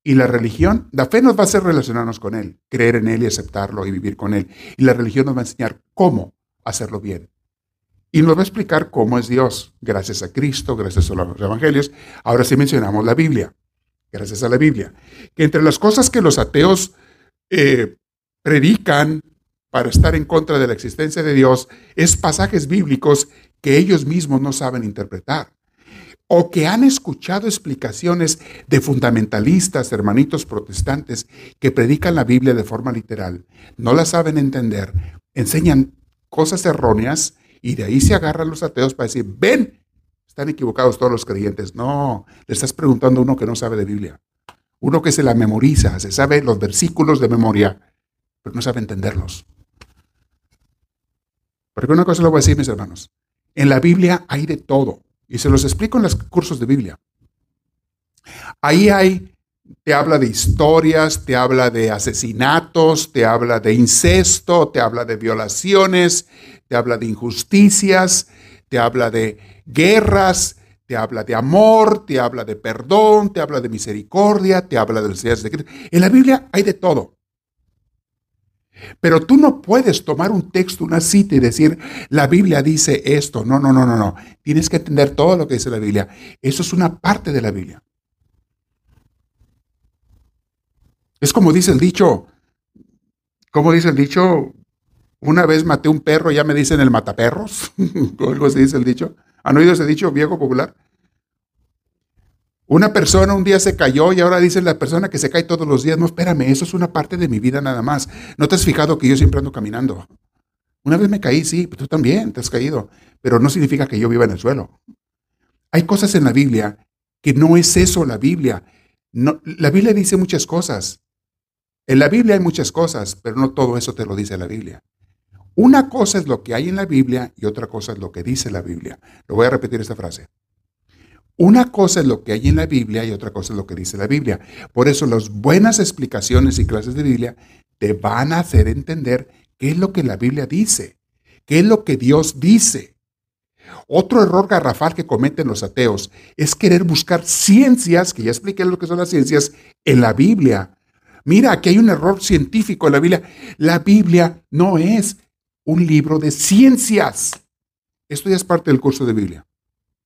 y la religión, la fe nos va a hacer relacionarnos con Él, creer en Él y aceptarlo y vivir con Él. Y la religión nos va a enseñar cómo hacerlo bien. Y nos va a explicar cómo es Dios, gracias a Cristo, gracias a los evangelios. Ahora sí mencionamos la Biblia, gracias a la Biblia. Que entre las cosas que los ateos eh, predican para estar en contra de la existencia de Dios es pasajes bíblicos que ellos mismos no saben interpretar o que han escuchado explicaciones de fundamentalistas, hermanitos protestantes, que predican la Biblia de forma literal, no la saben entender, enseñan cosas erróneas y de ahí se agarran los ateos para decir, ven, están equivocados todos los creyentes. No, le estás preguntando a uno que no sabe de Biblia, uno que se la memoriza, se sabe los versículos de memoria, pero no sabe entenderlos. Porque una cosa lo voy a decir, mis hermanos, en la Biblia hay de todo. Y se los explico en los cursos de Biblia. Ahí hay, te habla de historias, te habla de asesinatos, te habla de incesto, te habla de violaciones, te habla de injusticias, te habla de guerras, te habla de amor, te habla de perdón, te habla de misericordia, te habla de las de Cristo. En la Biblia hay de todo. Pero tú no puedes tomar un texto, una cita y decir, la Biblia dice esto. No, no, no, no, no. Tienes que entender todo lo que dice la Biblia. Eso es una parte de la Biblia. Es como dice el dicho, como dice el dicho, una vez maté un perro, ya me dicen el mataperros, (laughs) algo así dice el dicho. ¿Han oído ese dicho viejo popular? Una persona un día se cayó y ahora dice la persona que se cae todos los días, no, espérame, eso es una parte de mi vida nada más. ¿No te has fijado que yo siempre ando caminando? Una vez me caí, sí, tú también te has caído, pero no significa que yo viva en el suelo. Hay cosas en la Biblia que no es eso la Biblia. La Biblia dice muchas cosas. En la Biblia hay muchas cosas, pero no todo eso te lo dice la Biblia. Una cosa es lo que hay en la Biblia y otra cosa es lo que dice la Biblia. Lo voy a repetir esta frase. Una cosa es lo que hay en la Biblia y otra cosa es lo que dice la Biblia. Por eso las buenas explicaciones y clases de Biblia te van a hacer entender qué es lo que la Biblia dice, qué es lo que Dios dice. Otro error garrafal que cometen los ateos es querer buscar ciencias, que ya expliqué lo que son las ciencias, en la Biblia. Mira, aquí hay un error científico en la Biblia. La Biblia no es un libro de ciencias. Esto ya es parte del curso de Biblia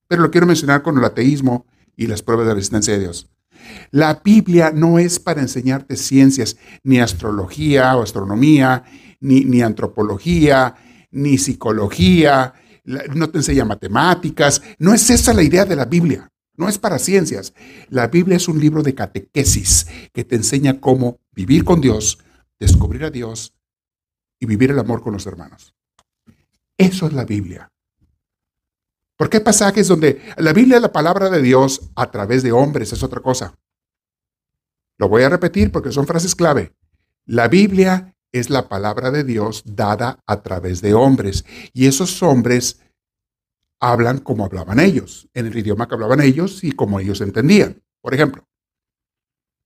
pero lo quiero mencionar con el ateísmo y las pruebas de la existencia de Dios. La Biblia no es para enseñarte ciencias, ni astrología o astronomía, ni, ni antropología, ni psicología, no te enseña matemáticas, no es esa la idea de la Biblia, no es para ciencias. La Biblia es un libro de catequesis que te enseña cómo vivir con Dios, descubrir a Dios y vivir el amor con los hermanos. Eso es la Biblia. Porque hay pasajes donde la Biblia es la palabra de Dios a través de hombres, es otra cosa. Lo voy a repetir porque son frases clave. La Biblia es la palabra de Dios dada a través de hombres. Y esos hombres hablan como hablaban ellos, en el idioma que hablaban ellos y como ellos entendían. Por ejemplo,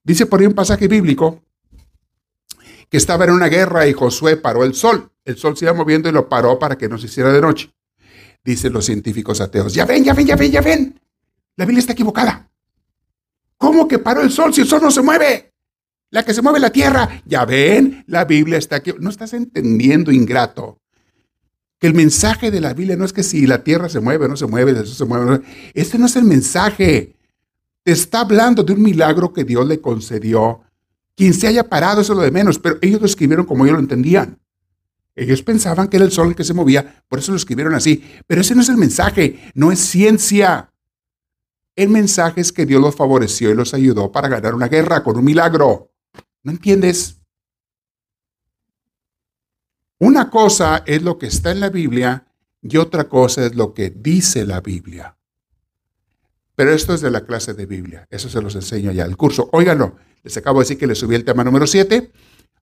dice por ahí un pasaje bíblico que estaba en una guerra y Josué paró el sol. El sol se iba moviendo y lo paró para que no se hiciera de noche dicen los científicos ateos. Ya ven, ya ven, ya ven, ya ven. La Biblia está equivocada. ¿Cómo que paró el sol si el sol no se mueve? La que se mueve la tierra. Ya ven, la Biblia está aquí. No estás entendiendo, ingrato. Que el mensaje de la Biblia no es que si la tierra se mueve o no se mueve, eso se mueve. Este no es el mensaje. Te está hablando de un milagro que Dios le concedió. Quien se haya parado, eso es lo de menos, pero ellos lo escribieron como ellos lo entendían. Ellos pensaban que era el sol el que se movía, por eso lo escribieron así. Pero ese no es el mensaje, no es ciencia. El mensaje es que Dios los favoreció y los ayudó para ganar una guerra con un milagro. ¿No entiendes? Una cosa es lo que está en la Biblia y otra cosa es lo que dice la Biblia. Pero esto es de la clase de Biblia. Eso se los enseño ya. El curso, óiganlo. Les acabo de decir que les subí el tema número 7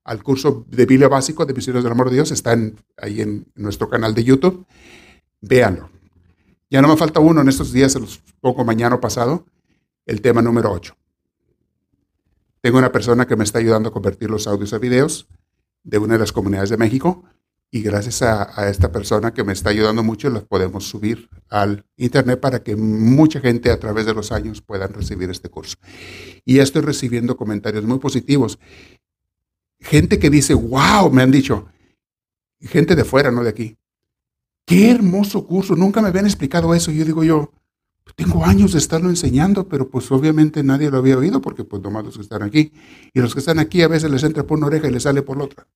al curso de Biblia básico de Misiones del Amor de Dios. Está ahí en nuestro canal de YouTube. Véanlo. Ya no me falta uno en estos días, se los pongo mañana o pasado, el tema número 8. Tengo una persona que me está ayudando a convertir los audios a videos de una de las comunidades de México y gracias a, esta persona que me está ayudando mucho, las podemos subir al internet para que mucha gente a través de los años puedan recibir este curso. Y estoy recibiendo comentarios muy positivos. Gente que dice, wow, me han dicho, gente de fuera, no de aquí. Qué hermoso curso, nunca me habían explicado eso. Yo digo yo, tengo años de estarlo enseñando, pero pues obviamente nadie lo había oído porque pues nomás los que están aquí. Y los que están aquí a veces les entra por una oreja y les sale por la otra.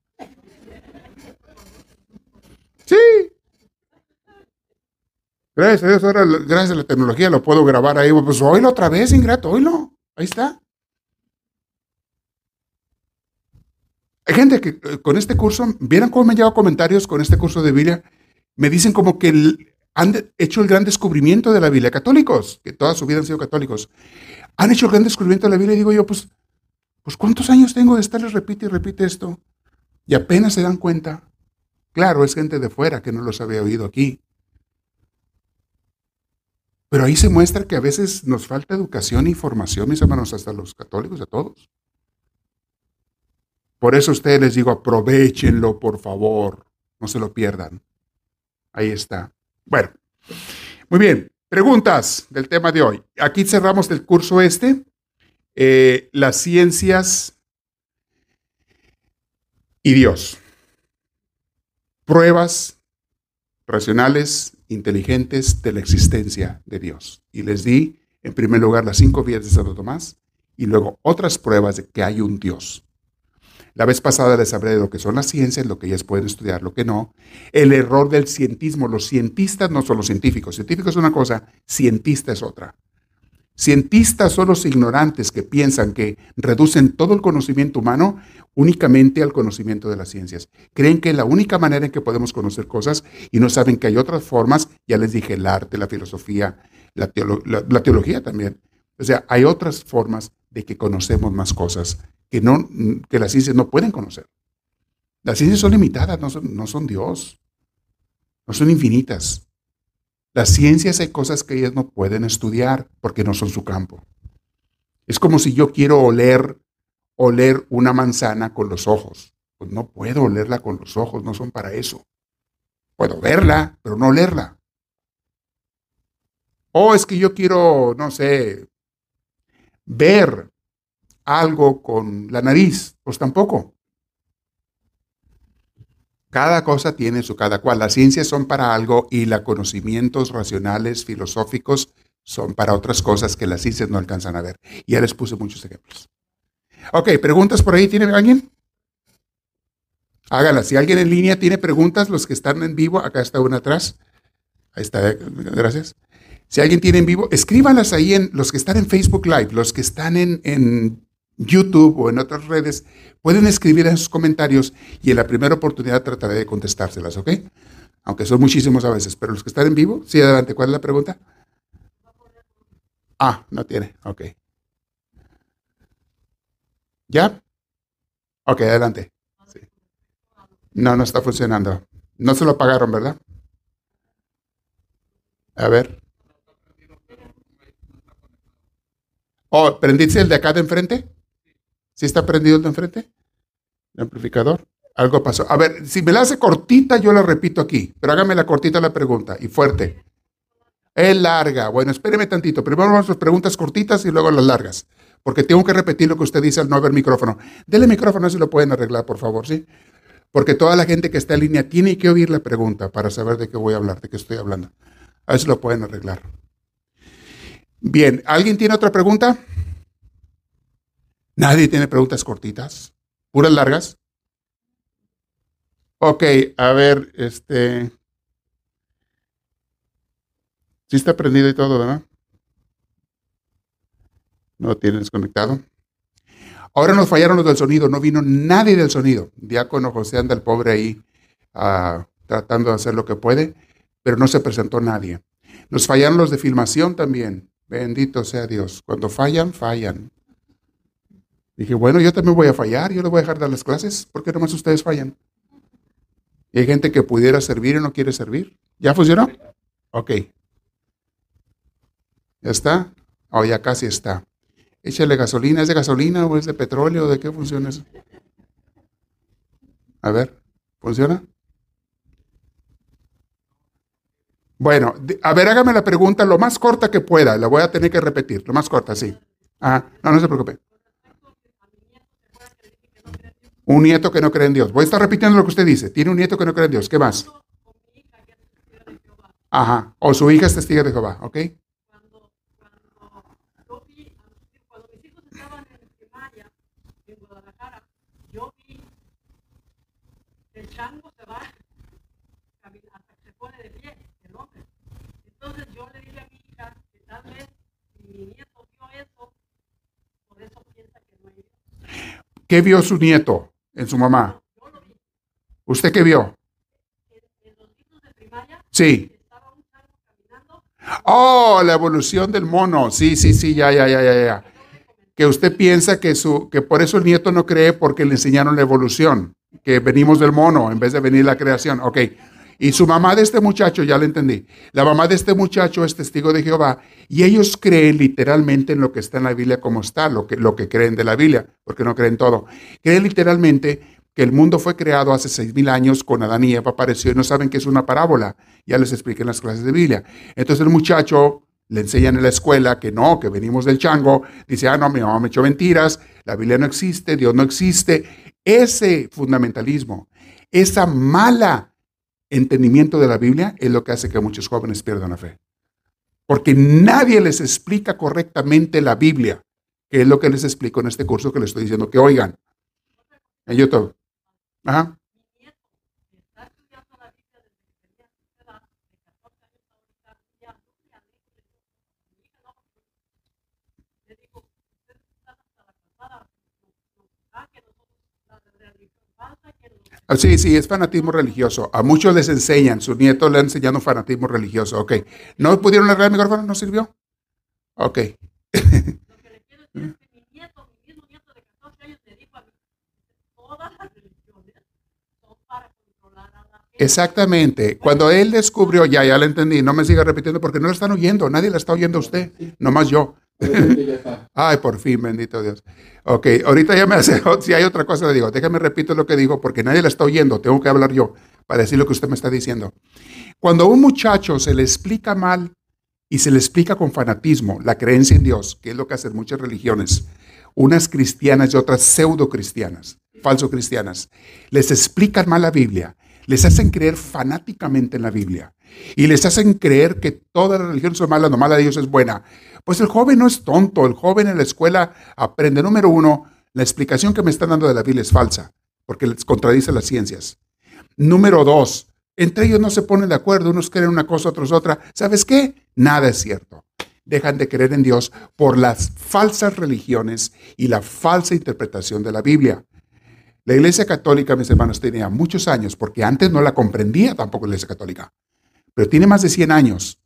Sí. Gracias a Dios, ahora gracias a la tecnología lo puedo grabar ahí. Pues oílo otra vez, ingrato, oílo. Ahí está. Hay gente que eh, con este curso, ¿vieron cómo me han llegado comentarios con este curso de Biblia? Me dicen como que han hecho el gran descubrimiento de la Biblia. Católicos, que toda su vida han sido católicos, han hecho el gran descubrimiento de la Biblia. Y digo yo, pues, pues ¿cuántos años tengo de estarles repite y repite esto? Y apenas se dan cuenta. Claro, es gente de fuera que no los había oído aquí. Pero ahí se muestra que a veces nos falta educación y formación, mis hermanos, hasta los católicos, a todos. Por eso ustedes les digo, aprovechenlo, por favor, no se lo pierdan. Ahí está. Bueno, muy bien. Preguntas del tema de hoy. Aquí cerramos el curso este, eh, las ciencias y Dios pruebas racionales, inteligentes de la existencia de Dios. Y les di, en primer lugar, las cinco vías de Santo Tomás y luego otras pruebas de que hay un Dios. La vez pasada les hablé de lo que son las ciencias, lo que ellas pueden estudiar, lo que no. El error del cientismo. Los cientistas no son los científicos. Científico es una cosa, cientista es otra. Cientistas son los ignorantes que piensan que reducen todo el conocimiento humano únicamente al conocimiento de las ciencias. Creen que es la única manera en que podemos conocer cosas y no saben que hay otras formas, ya les dije, el arte, la filosofía, la, teología también. O sea, hay otras formas de que conocemos más cosas que, no, que las ciencias no pueden conocer. Las ciencias son limitadas, no son, no son Dios, no son infinitas. Las ciencias hay cosas que ellas no pueden estudiar porque no son su campo. Es como si yo quiero oler, oler una manzana con los ojos. Pues no puedo olerla con los ojos, no son para eso. Puedo verla, pero no olerla. O es que yo quiero, no sé, ver algo con la nariz, pues tampoco. Cada cosa tiene su cada cual. Las ciencias son para algo y los conocimientos racionales, filosóficos, son para otras cosas que las ciencias no alcanzan a ver. Ya les puse muchos ejemplos. Ok, preguntas por ahí, ¿tiene alguien? Hágalas. Si alguien en línea tiene preguntas, los que están en vivo, acá está una atrás. Ahí está, gracias. Si alguien tiene en vivo, escríbanlas ahí en los que están en Facebook Live, los que están en, en YouTube o en otras redes, pueden escribir en sus comentarios y en la primera oportunidad trataré de contestárselas, ¿ok? Aunque son muchísimos a veces, pero los que están en vivo, sí, adelante, ¿cuál es la pregunta? Ah, no tiene, ok. ¿Ya? Ok, adelante. No, no está funcionando. No se lo pagaron, ¿verdad? A ver. Oh, ¿prendiste el de acá de enfrente? ¿Sí está prendido el de enfrente? El amplificador. Algo pasó. A ver, si me la hace cortita, yo la repito aquí. Pero hágame la cortita la pregunta y fuerte. Es larga. Bueno, espéreme tantito. Primero vamos a las preguntas cortitas y luego las largas. Porque tengo que repetir lo que usted dice al no haber micrófono. Dele micrófono si lo pueden arreglar, por favor, ¿sí? Porque toda la gente que está en línea tiene que oír la pregunta para saber de qué voy a hablar, de qué estoy hablando. A ver si lo pueden arreglar. Bien, ¿alguien tiene otra pregunta? Nadie tiene preguntas cortitas, puras largas. Ok, a ver, este. Sí está prendido y todo, ¿verdad? No tiene desconectado. Ahora nos fallaron los del sonido, no vino nadie del sonido. Diácono José anda el pobre ahí ah, tratando de hacer lo que puede, pero no se presentó nadie. Nos fallaron los de filmación también. Bendito sea Dios. Cuando fallan, fallan. Dije, bueno, yo también voy a fallar, yo les voy a dejar dar las clases, ¿por qué nomás ustedes fallan? Y hay gente que pudiera servir y no quiere servir. ¿Ya funcionó? Ok. ¿Ya está? Oh, ya casi está. Échale gasolina. ¿Es de gasolina o es de petróleo? ¿De qué funciona eso? A ver, ¿funciona? Bueno, a ver, hágame la pregunta lo más corta que pueda. La voy a tener que repetir, lo más corta, sí. Ah, no, no se preocupe. Un nieto que no cree en Dios. Voy a estar repitiendo lo que usted dice. Tiene un nieto que no cree en Dios. ¿Qué más? Ajá. O su hija es testigo de Jehová, ¿ok? ¿Qué vio su nieto en su mamá? ¿Usted qué vio? Sí. Oh, la evolución del mono. Sí, sí, sí, ya, ya, ya, ya, ya. Que usted piensa que, su, que por eso el nieto no cree porque le enseñaron la evolución, que venimos del mono en vez de venir la creación. Ok. Y su mamá de este muchacho, ya lo entendí, la mamá de este muchacho es testigo de Jehová y ellos creen literalmente en lo que está en la Biblia como está, lo que, lo que creen de la Biblia, porque no creen todo. Creen literalmente que el mundo fue creado hace seis mil años con Adán y Eva apareció y no saben que es una parábola. Ya les expliqué en las clases de Biblia. Entonces el muchacho le enseñan en la escuela que no, que venimos del chango. Dice, ah, no, mi mamá me echó mentiras, la Biblia no existe, Dios no existe. Ese fundamentalismo, esa mala entendimiento de la Biblia es lo que hace que muchos jóvenes pierdan la fe. Porque nadie les explica correctamente la Biblia, que es lo que les explico en este curso que les estoy diciendo que oigan en YouTube. Ajá. Sí, sí, es fanatismo religioso. A muchos les enseñan, su nieto le han enseñado fanatismo religioso. Ok. ¿No pudieron arreglar el micrófono? ¿No sirvió? Ok. (laughs) Exactamente. Cuando él descubrió, ya, ya lo entendí, no me siga repitiendo porque no lo están oyendo, nadie la está oyendo a usted, nomás yo. (laughs) Ay, por fin, bendito Dios. Ok, ahorita ya me hace, (laughs) si hay otra cosa le digo, déjame repito lo que digo porque nadie la está oyendo, tengo que hablar yo para decir lo que usted me está diciendo. Cuando a un muchacho se le explica mal y se le explica con fanatismo la creencia en Dios, que es lo que hacen muchas religiones, unas cristianas y otras pseudo cristianas, falso cristianas, les explican mal la Biblia, les hacen creer fanáticamente en la Biblia y les hacen creer que todas las religiones son malas, no mala de Dios es buena. Pues el joven no es tonto, el joven en la escuela aprende, número uno, la explicación que me están dando de la Biblia es falsa, porque les contradice las ciencias. Número dos, entre ellos no se ponen de acuerdo, unos creen una cosa, otros otra. ¿Sabes qué? Nada es cierto. Dejan de creer en Dios por las falsas religiones y la falsa interpretación de la Biblia. La Iglesia Católica, mis hermanos, tenía muchos años, porque antes no la comprendía tampoco la Iglesia Católica, pero tiene más de 100 años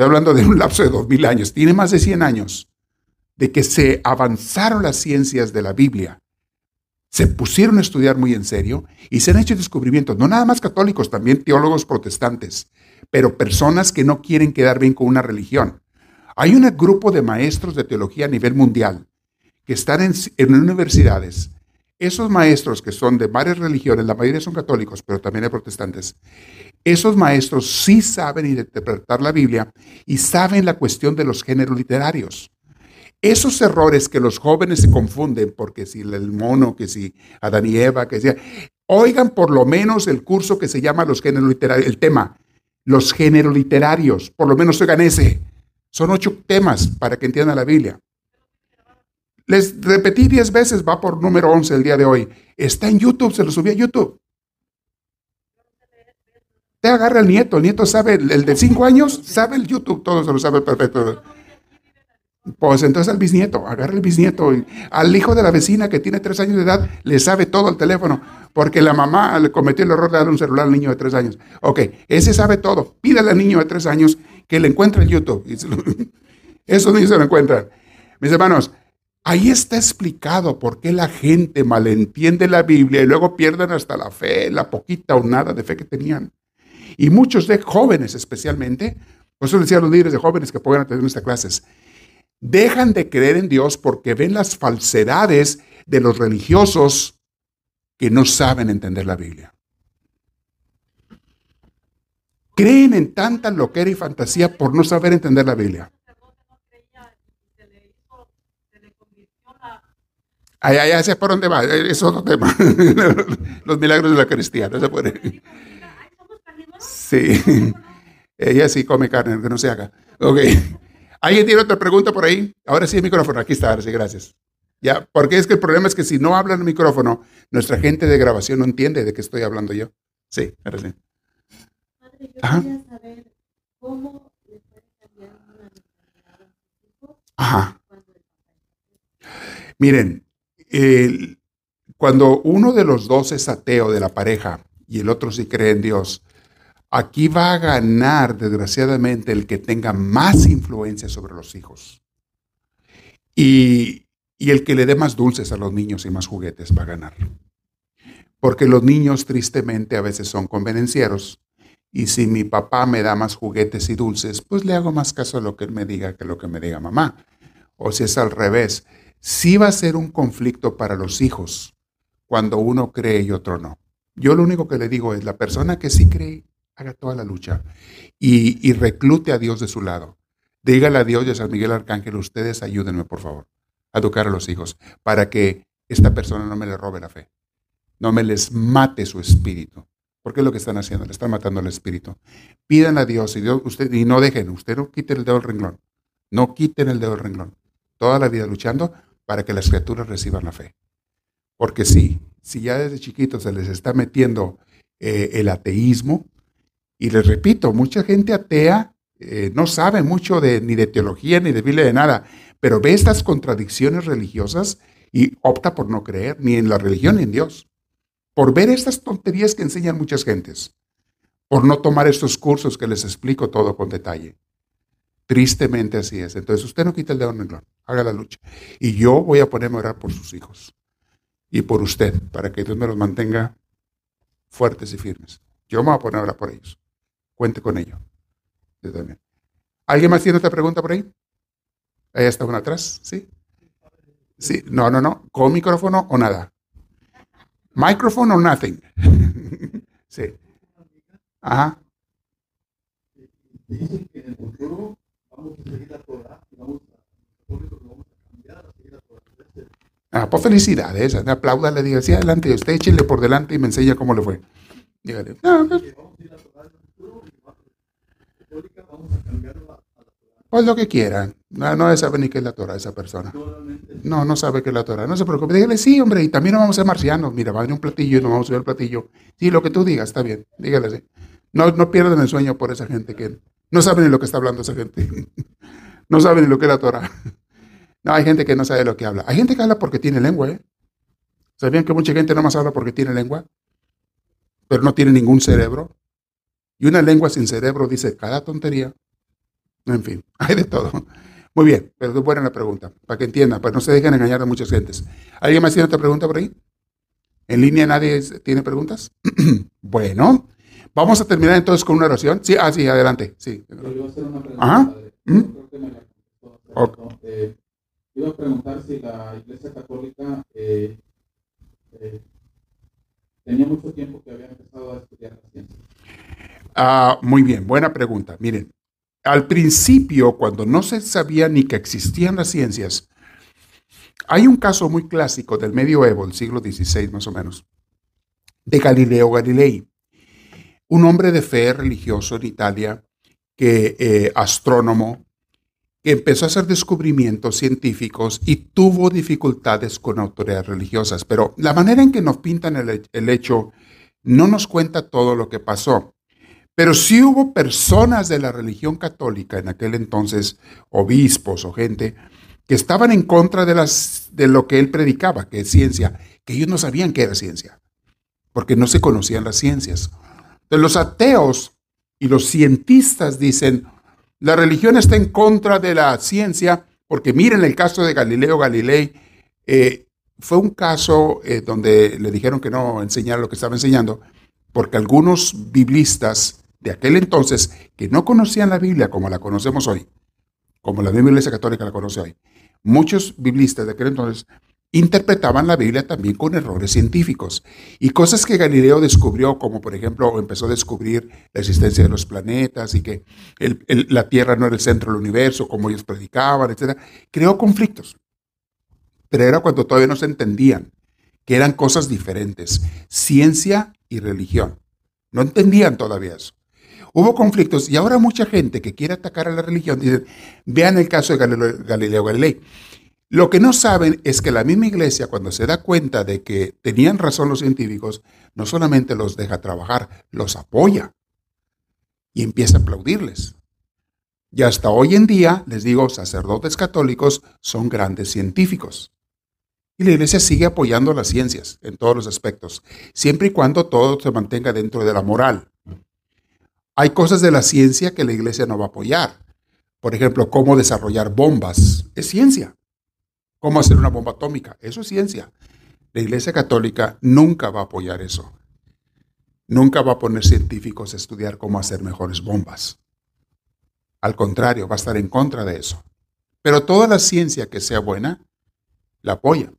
Estoy hablando de un lapso de dos mil años, tiene más de 100 años, de que se avanzaron las ciencias de la Biblia, se pusieron a estudiar muy en serio y se han hecho descubrimientos, no nada más católicos, también teólogos protestantes, pero personas que no quieren quedar bien con una religión. Hay un grupo de maestros de teología a nivel mundial que están en, en universidades. Esos maestros que son de varias religiones, la mayoría son católicos, pero también hay protestantes, esos maestros sí saben interpretar la Biblia y saben la cuestión de los géneros literarios. Esos errores que los jóvenes se confunden, porque si el mono, que si Adán y Eva, que sea, oigan por lo menos el curso que se llama los géneros literarios, el tema, los géneros literarios, por lo menos oigan ese. Son ocho temas para que entiendan la Biblia. Les repetí diez veces, va por número once el día de hoy. Está en YouTube, se lo subí a YouTube. Te agarra el nieto, el nieto sabe, el de cinco años sabe el YouTube, todo se lo sabe perfecto. Pues entonces al bisnieto, agarra el bisnieto. Al hijo de la vecina que tiene tres años de edad, le sabe todo el teléfono, porque la mamá le cometió el error de darle un celular al niño de tres años. Ok, ese sabe todo. Pídale al niño de tres años que le encuentre el YouTube. (laughs) Esos niños se lo encuentran. Mis hermanos, ahí está explicado por qué la gente malentiende la Biblia y luego pierden hasta la fe, la poquita o nada de fe que tenían. Y muchos de jóvenes especialmente, por eso decía a los líderes de jóvenes que puedan atender nuestras clases, dejan de creer en Dios porque ven las falsedades de los religiosos que no saben entender la Biblia. creen en tanta loquera y fantasía por no saber entender la Biblia. Allá, ya sé por dónde va, es otro tema. (laughs) Los milagros de la cristiana. Sí, (laughs) ella sí come carne, que no se haga. Ok. (laughs) ¿Alguien tiene otra pregunta por ahí? Ahora sí el micrófono, aquí está, ahora sí, gracias. Ya, porque es que el problema es que si no hablan el micrófono, nuestra gente de grabación no entiende de qué estoy hablando yo. Sí, ahora sí. Padre, saber cómo le puede cambiar una Ajá. Miren, cuando uno de los dos es ateo de la pareja y el otro sí cree en Dios, aquí va a ganar, desgraciadamente, el que tenga más influencia sobre los hijos. Y, el que le dé más dulces a los niños y más juguetes va a ganar. Porque los niños, tristemente, a veces son convenencieros. Y si mi papá me da más juguetes y dulces, pues le hago más caso a lo que él me diga que lo que me diga mamá. O si es al revés, sí va a ser un conflicto para los hijos cuando uno cree y otro no. Yo lo único que le digo es, la persona que sí cree, haga toda la lucha y, reclute a Dios de su lado. Dígale a Dios y a San Miguel Arcángel, ustedes ayúdenme, por favor, a educar a los hijos para que esta persona no me le robe la fe, no me les mate su espíritu. Porque es lo que están haciendo, le están matando el espíritu. Pidan a Dios y, Dios, usted, y no dejen, usted no quiten el dedo del renglón. No quiten el dedo del renglón. Toda la vida luchando para que las criaturas reciban la fe. Porque sí, si ya desde chiquitos se les está metiendo eh, el ateísmo, y les repito, mucha gente atea eh, no sabe mucho de, ni de teología ni de Biblia de nada, pero ve estas contradicciones religiosas y opta por no creer ni en la religión ni en Dios. Por ver estas tonterías que enseñan muchas gentes. Por no tomar estos cursos que les explico todo con detalle. Tristemente así es. Entonces usted no quita el dedo en el haga la lucha. Y yo voy a ponerme a orar por sus hijos y por usted, para que Dios me los mantenga fuertes y firmes. Yo me voy a poner a orar por ellos. Cuente con ello. También. ¿Alguien más tiene otra pregunta por ahí? Ahí está una atrás, ¿sí? Sí, no, no, no. ¿Con micrófono o nada? ¿Micrófono o nothing? (laughs) sí. Ajá. Ah, pues felicidades, aplauda, le diga, sí, adelante, usted échele por delante y me enseña cómo le fue. Dígale, no, pues, pues lo que quieran. No, no sabe ni qué es la Torah esa persona. No, no sabe qué es la Torah. No se preocupe. Dígale, sí, hombre, y también no vamos a ser marcianos. Mira, va a venir un platillo y nos vamos a ver el platillo. Sí, lo que tú digas, está bien. Dígale así. No, no pierdan el sueño por esa gente que no sabe ni lo que está hablando esa gente. (laughs) no sabe ni lo que es la Torah. (laughs) No, hay gente que no sabe lo que habla. Hay gente que habla porque tiene lengua, ¿eh? ¿Sabían que mucha gente no más habla porque tiene lengua? Pero no tiene ningún cerebro. Y una lengua sin cerebro dice cada tontería. En fin, (laughs) hay de todo. Muy bien, pero es buena la pregunta, para que entiendan, pues no se dejen engañar a muchas gentes. ¿Alguien más tiene otra pregunta por ahí? ¿En línea nadie tiene preguntas? (clears throat) bueno, vamos a terminar entonces con una oración. Sí, ah, sí, adelante. Sí. Yo iba a hacer una pregunta. Ajá. ¿Mm? Eh, iba a preguntar si la Iglesia Católica eh, eh, tenía mucho tiempo que había empezado a estudiar la ciencia. Ah, muy bien, buena pregunta. Miren, al principio, cuando no se sabía ni que existían las ciencias, hay un caso muy clásico del medioevo, el siglo XVI más o menos, de Galileo Galilei, un hombre de fe religioso en Italia, que eh, astrónomo, que empezó a hacer descubrimientos científicos y tuvo dificultades con autoridades religiosas. Pero la manera en que nos pintan el hecho no nos cuenta todo lo que pasó. Pero sí hubo personas de la religión católica en aquel entonces, obispos o gente, que estaban en contra de, lo que él predicaba, que es ciencia, que ellos no sabían que era ciencia, porque no se conocían las ciencias. Entonces los ateos y los cientistas dicen, la religión está en contra de la ciencia, porque miren el caso de Galileo Galilei, eh, fue un caso eh, donde le dijeron que no enseñara lo que estaba enseñando, porque algunos biblistas de aquel entonces que no conocían la Biblia como la conocemos hoy, como la misma Iglesia Católica la conoce hoy. Muchos biblistas de aquel entonces interpretaban la Biblia también con errores científicos y cosas que Galileo descubrió, como por ejemplo empezó a descubrir la existencia de los planetas y que la Tierra no era el centro del universo, como ellos predicaban, etc., creó conflictos. Pero era cuando todavía no se entendían que eran cosas diferentes, ciencia y religión. No entendían todavía eso. Hubo conflictos y ahora mucha gente que quiere atacar a la religión dice, vean el caso de Galileo Galilei. Lo que no saben es que la misma iglesia, cuando se da cuenta de que tenían razón los científicos, no solamente los deja trabajar, los apoya y empieza a aplaudirles. Y hasta hoy en día, les digo, sacerdotes católicos son grandes científicos. Y la iglesia sigue apoyando las ciencias en todos los aspectos, siempre y cuando todo se mantenga dentro de la moral. Hay cosas de la ciencia que la iglesia no va a apoyar. Por ejemplo, cómo desarrollar bombas. Es ciencia cómo hacer una bomba atómica. Eso es ciencia. La Iglesia Católica nunca va a apoyar eso. Nunca va a poner científicos a estudiar cómo hacer mejores bombas. Al contrario, va a estar en contra de eso. Pero toda la ciencia que sea buena, la apoya.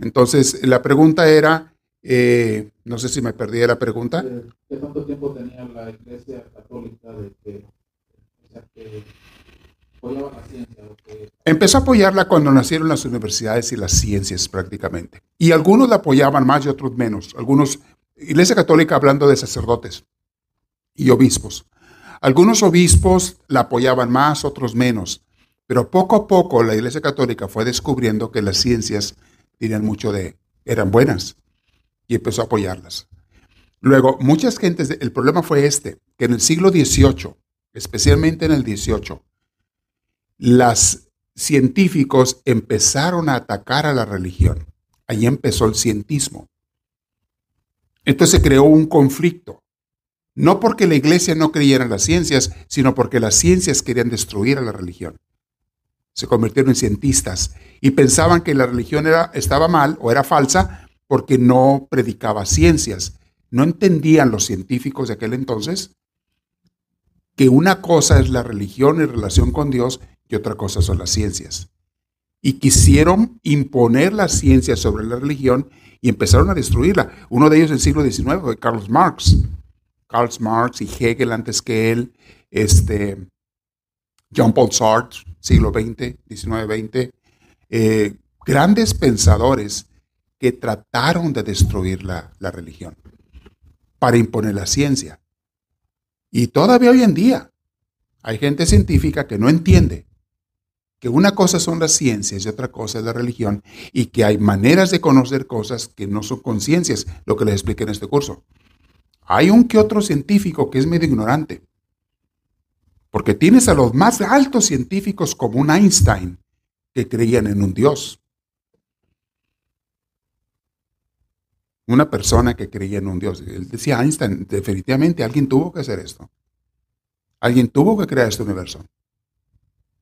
Entonces, la pregunta era, eh, no sé si me perdí la pregunta. ¿Qué tanto tiempo tenía la Iglesia Católica de que, que Empezó a apoyarla cuando nacieron las universidades y las ciencias prácticamente. Y algunos la apoyaban más y otros menos. Algunos, Iglesia Católica hablando de sacerdotes y obispos. Algunos obispos la apoyaban más, otros menos. Pero poco a poco la Iglesia Católica fue descubriendo que las ciencias tenían mucho de, eran buenas y empezó a apoyarlas. Luego, muchas gentes, el problema fue este, que en el siglo XVIII, especialmente en el XVIII, los científicos empezaron a atacar a la religión. Ahí empezó el cientismo. Entonces se creó un conflicto. No porque la iglesia no creyera en las ciencias, sino porque las ciencias querían destruir a la religión. Se convirtieron en cientistas y pensaban que la religión estaba mal o era falsa porque no predicaba ciencias. No entendían los científicos de aquel entonces que una cosa es la religión en relación con Dios y otra cosa son las ciencias. Y quisieron imponer la ciencia sobre la religión y empezaron a destruirla. Uno de ellos en el siglo XIX fue Karl Marx. Karl Marx y Hegel antes que él, este, John Paul Sartre, siglo XX, XIX, XX, eh, grandes pensadores que trataron de destruir la, la religión para imponer la ciencia. Y todavía hoy en día hay gente científica que no entiende que una cosa son las ciencias y otra cosa es la religión y que hay maneras de conocer cosas que no son conciencias, lo que les expliqué en este curso. Hay un que otro científico que es medio ignorante, porque tienes a los más altos científicos como un Einstein que creían en un Dios. Una persona que creía en un Dios. Él decía Einstein, definitivamente alguien tuvo que hacer esto. Alguien tuvo que crear este universo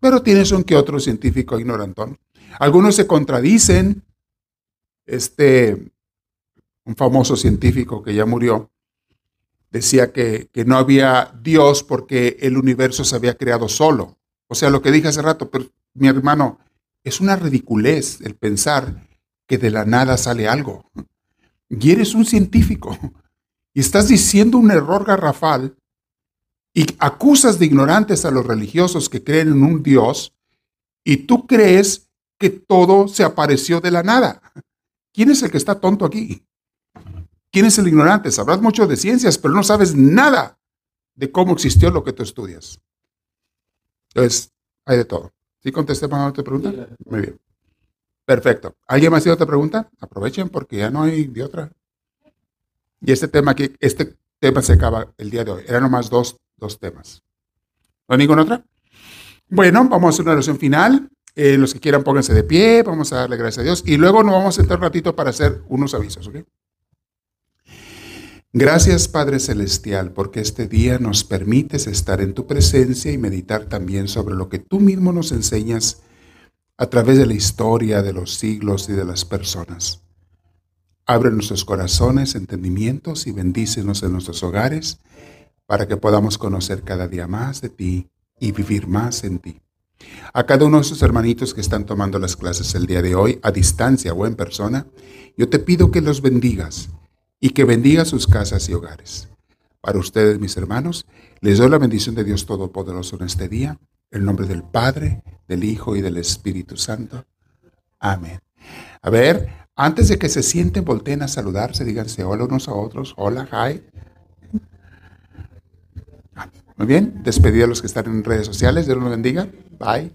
pero tienes un que otro científico ignorantón. Algunos se contradicen. Este, un famoso científico que ya murió, decía que, que, no había Dios porque el universo se había creado solo. O sea, lo que dije hace rato, pero mi hermano, es una ridiculez el pensar que de la nada sale algo. Y eres un científico y estás diciendo un error garrafal y acusas de ignorantes a los religiosos que creen en un Dios y tú crees que todo se apareció de la nada. ¿Quién es el que está tonto aquí? ¿Quién es el ignorante? Sabrás mucho de ciencias, pero no sabes nada de cómo existió lo que tú estudias. Entonces, hay de todo. ¿Sí contesté para otra pregunta? Muy bien. Perfecto. ¿Alguien más tiene otra pregunta? Aprovechen porque ya no hay de otra. Y este tema aquí, este tema se acaba el día de hoy. Eran nomás dos dos temas. ¿No hay ninguna otra? Bueno, vamos a hacer una oración final. Eh, los que quieran pónganse de pie, vamos a darle gracias a Dios y luego nos vamos a sentar un ratito para hacer unos avisos. Gracias Padre Celestial porque este día nos permites estar en tu presencia y meditar también sobre lo que tú mismo nos enseñas a través de la historia de los siglos y de las personas. Abre nuestros corazones, entendimientos y bendícenos en nuestros hogares para que podamos conocer cada día más de ti y vivir más en ti. A cada uno de esos hermanitos que están tomando las clases el día de hoy, a distancia o en persona, yo te pido que los bendigas y que bendiga sus casas y hogares. Para ustedes, mis hermanos, les doy la bendición de Dios Todopoderoso en este día, el nombre del Padre, del Hijo y del Espíritu Santo. Amén. A ver, antes de que se sienten, volteen a saludarse, díganse hola unos a otros, hola, hi. Muy bien, despedido a los que están en redes sociales, Dios los bendiga. Bye.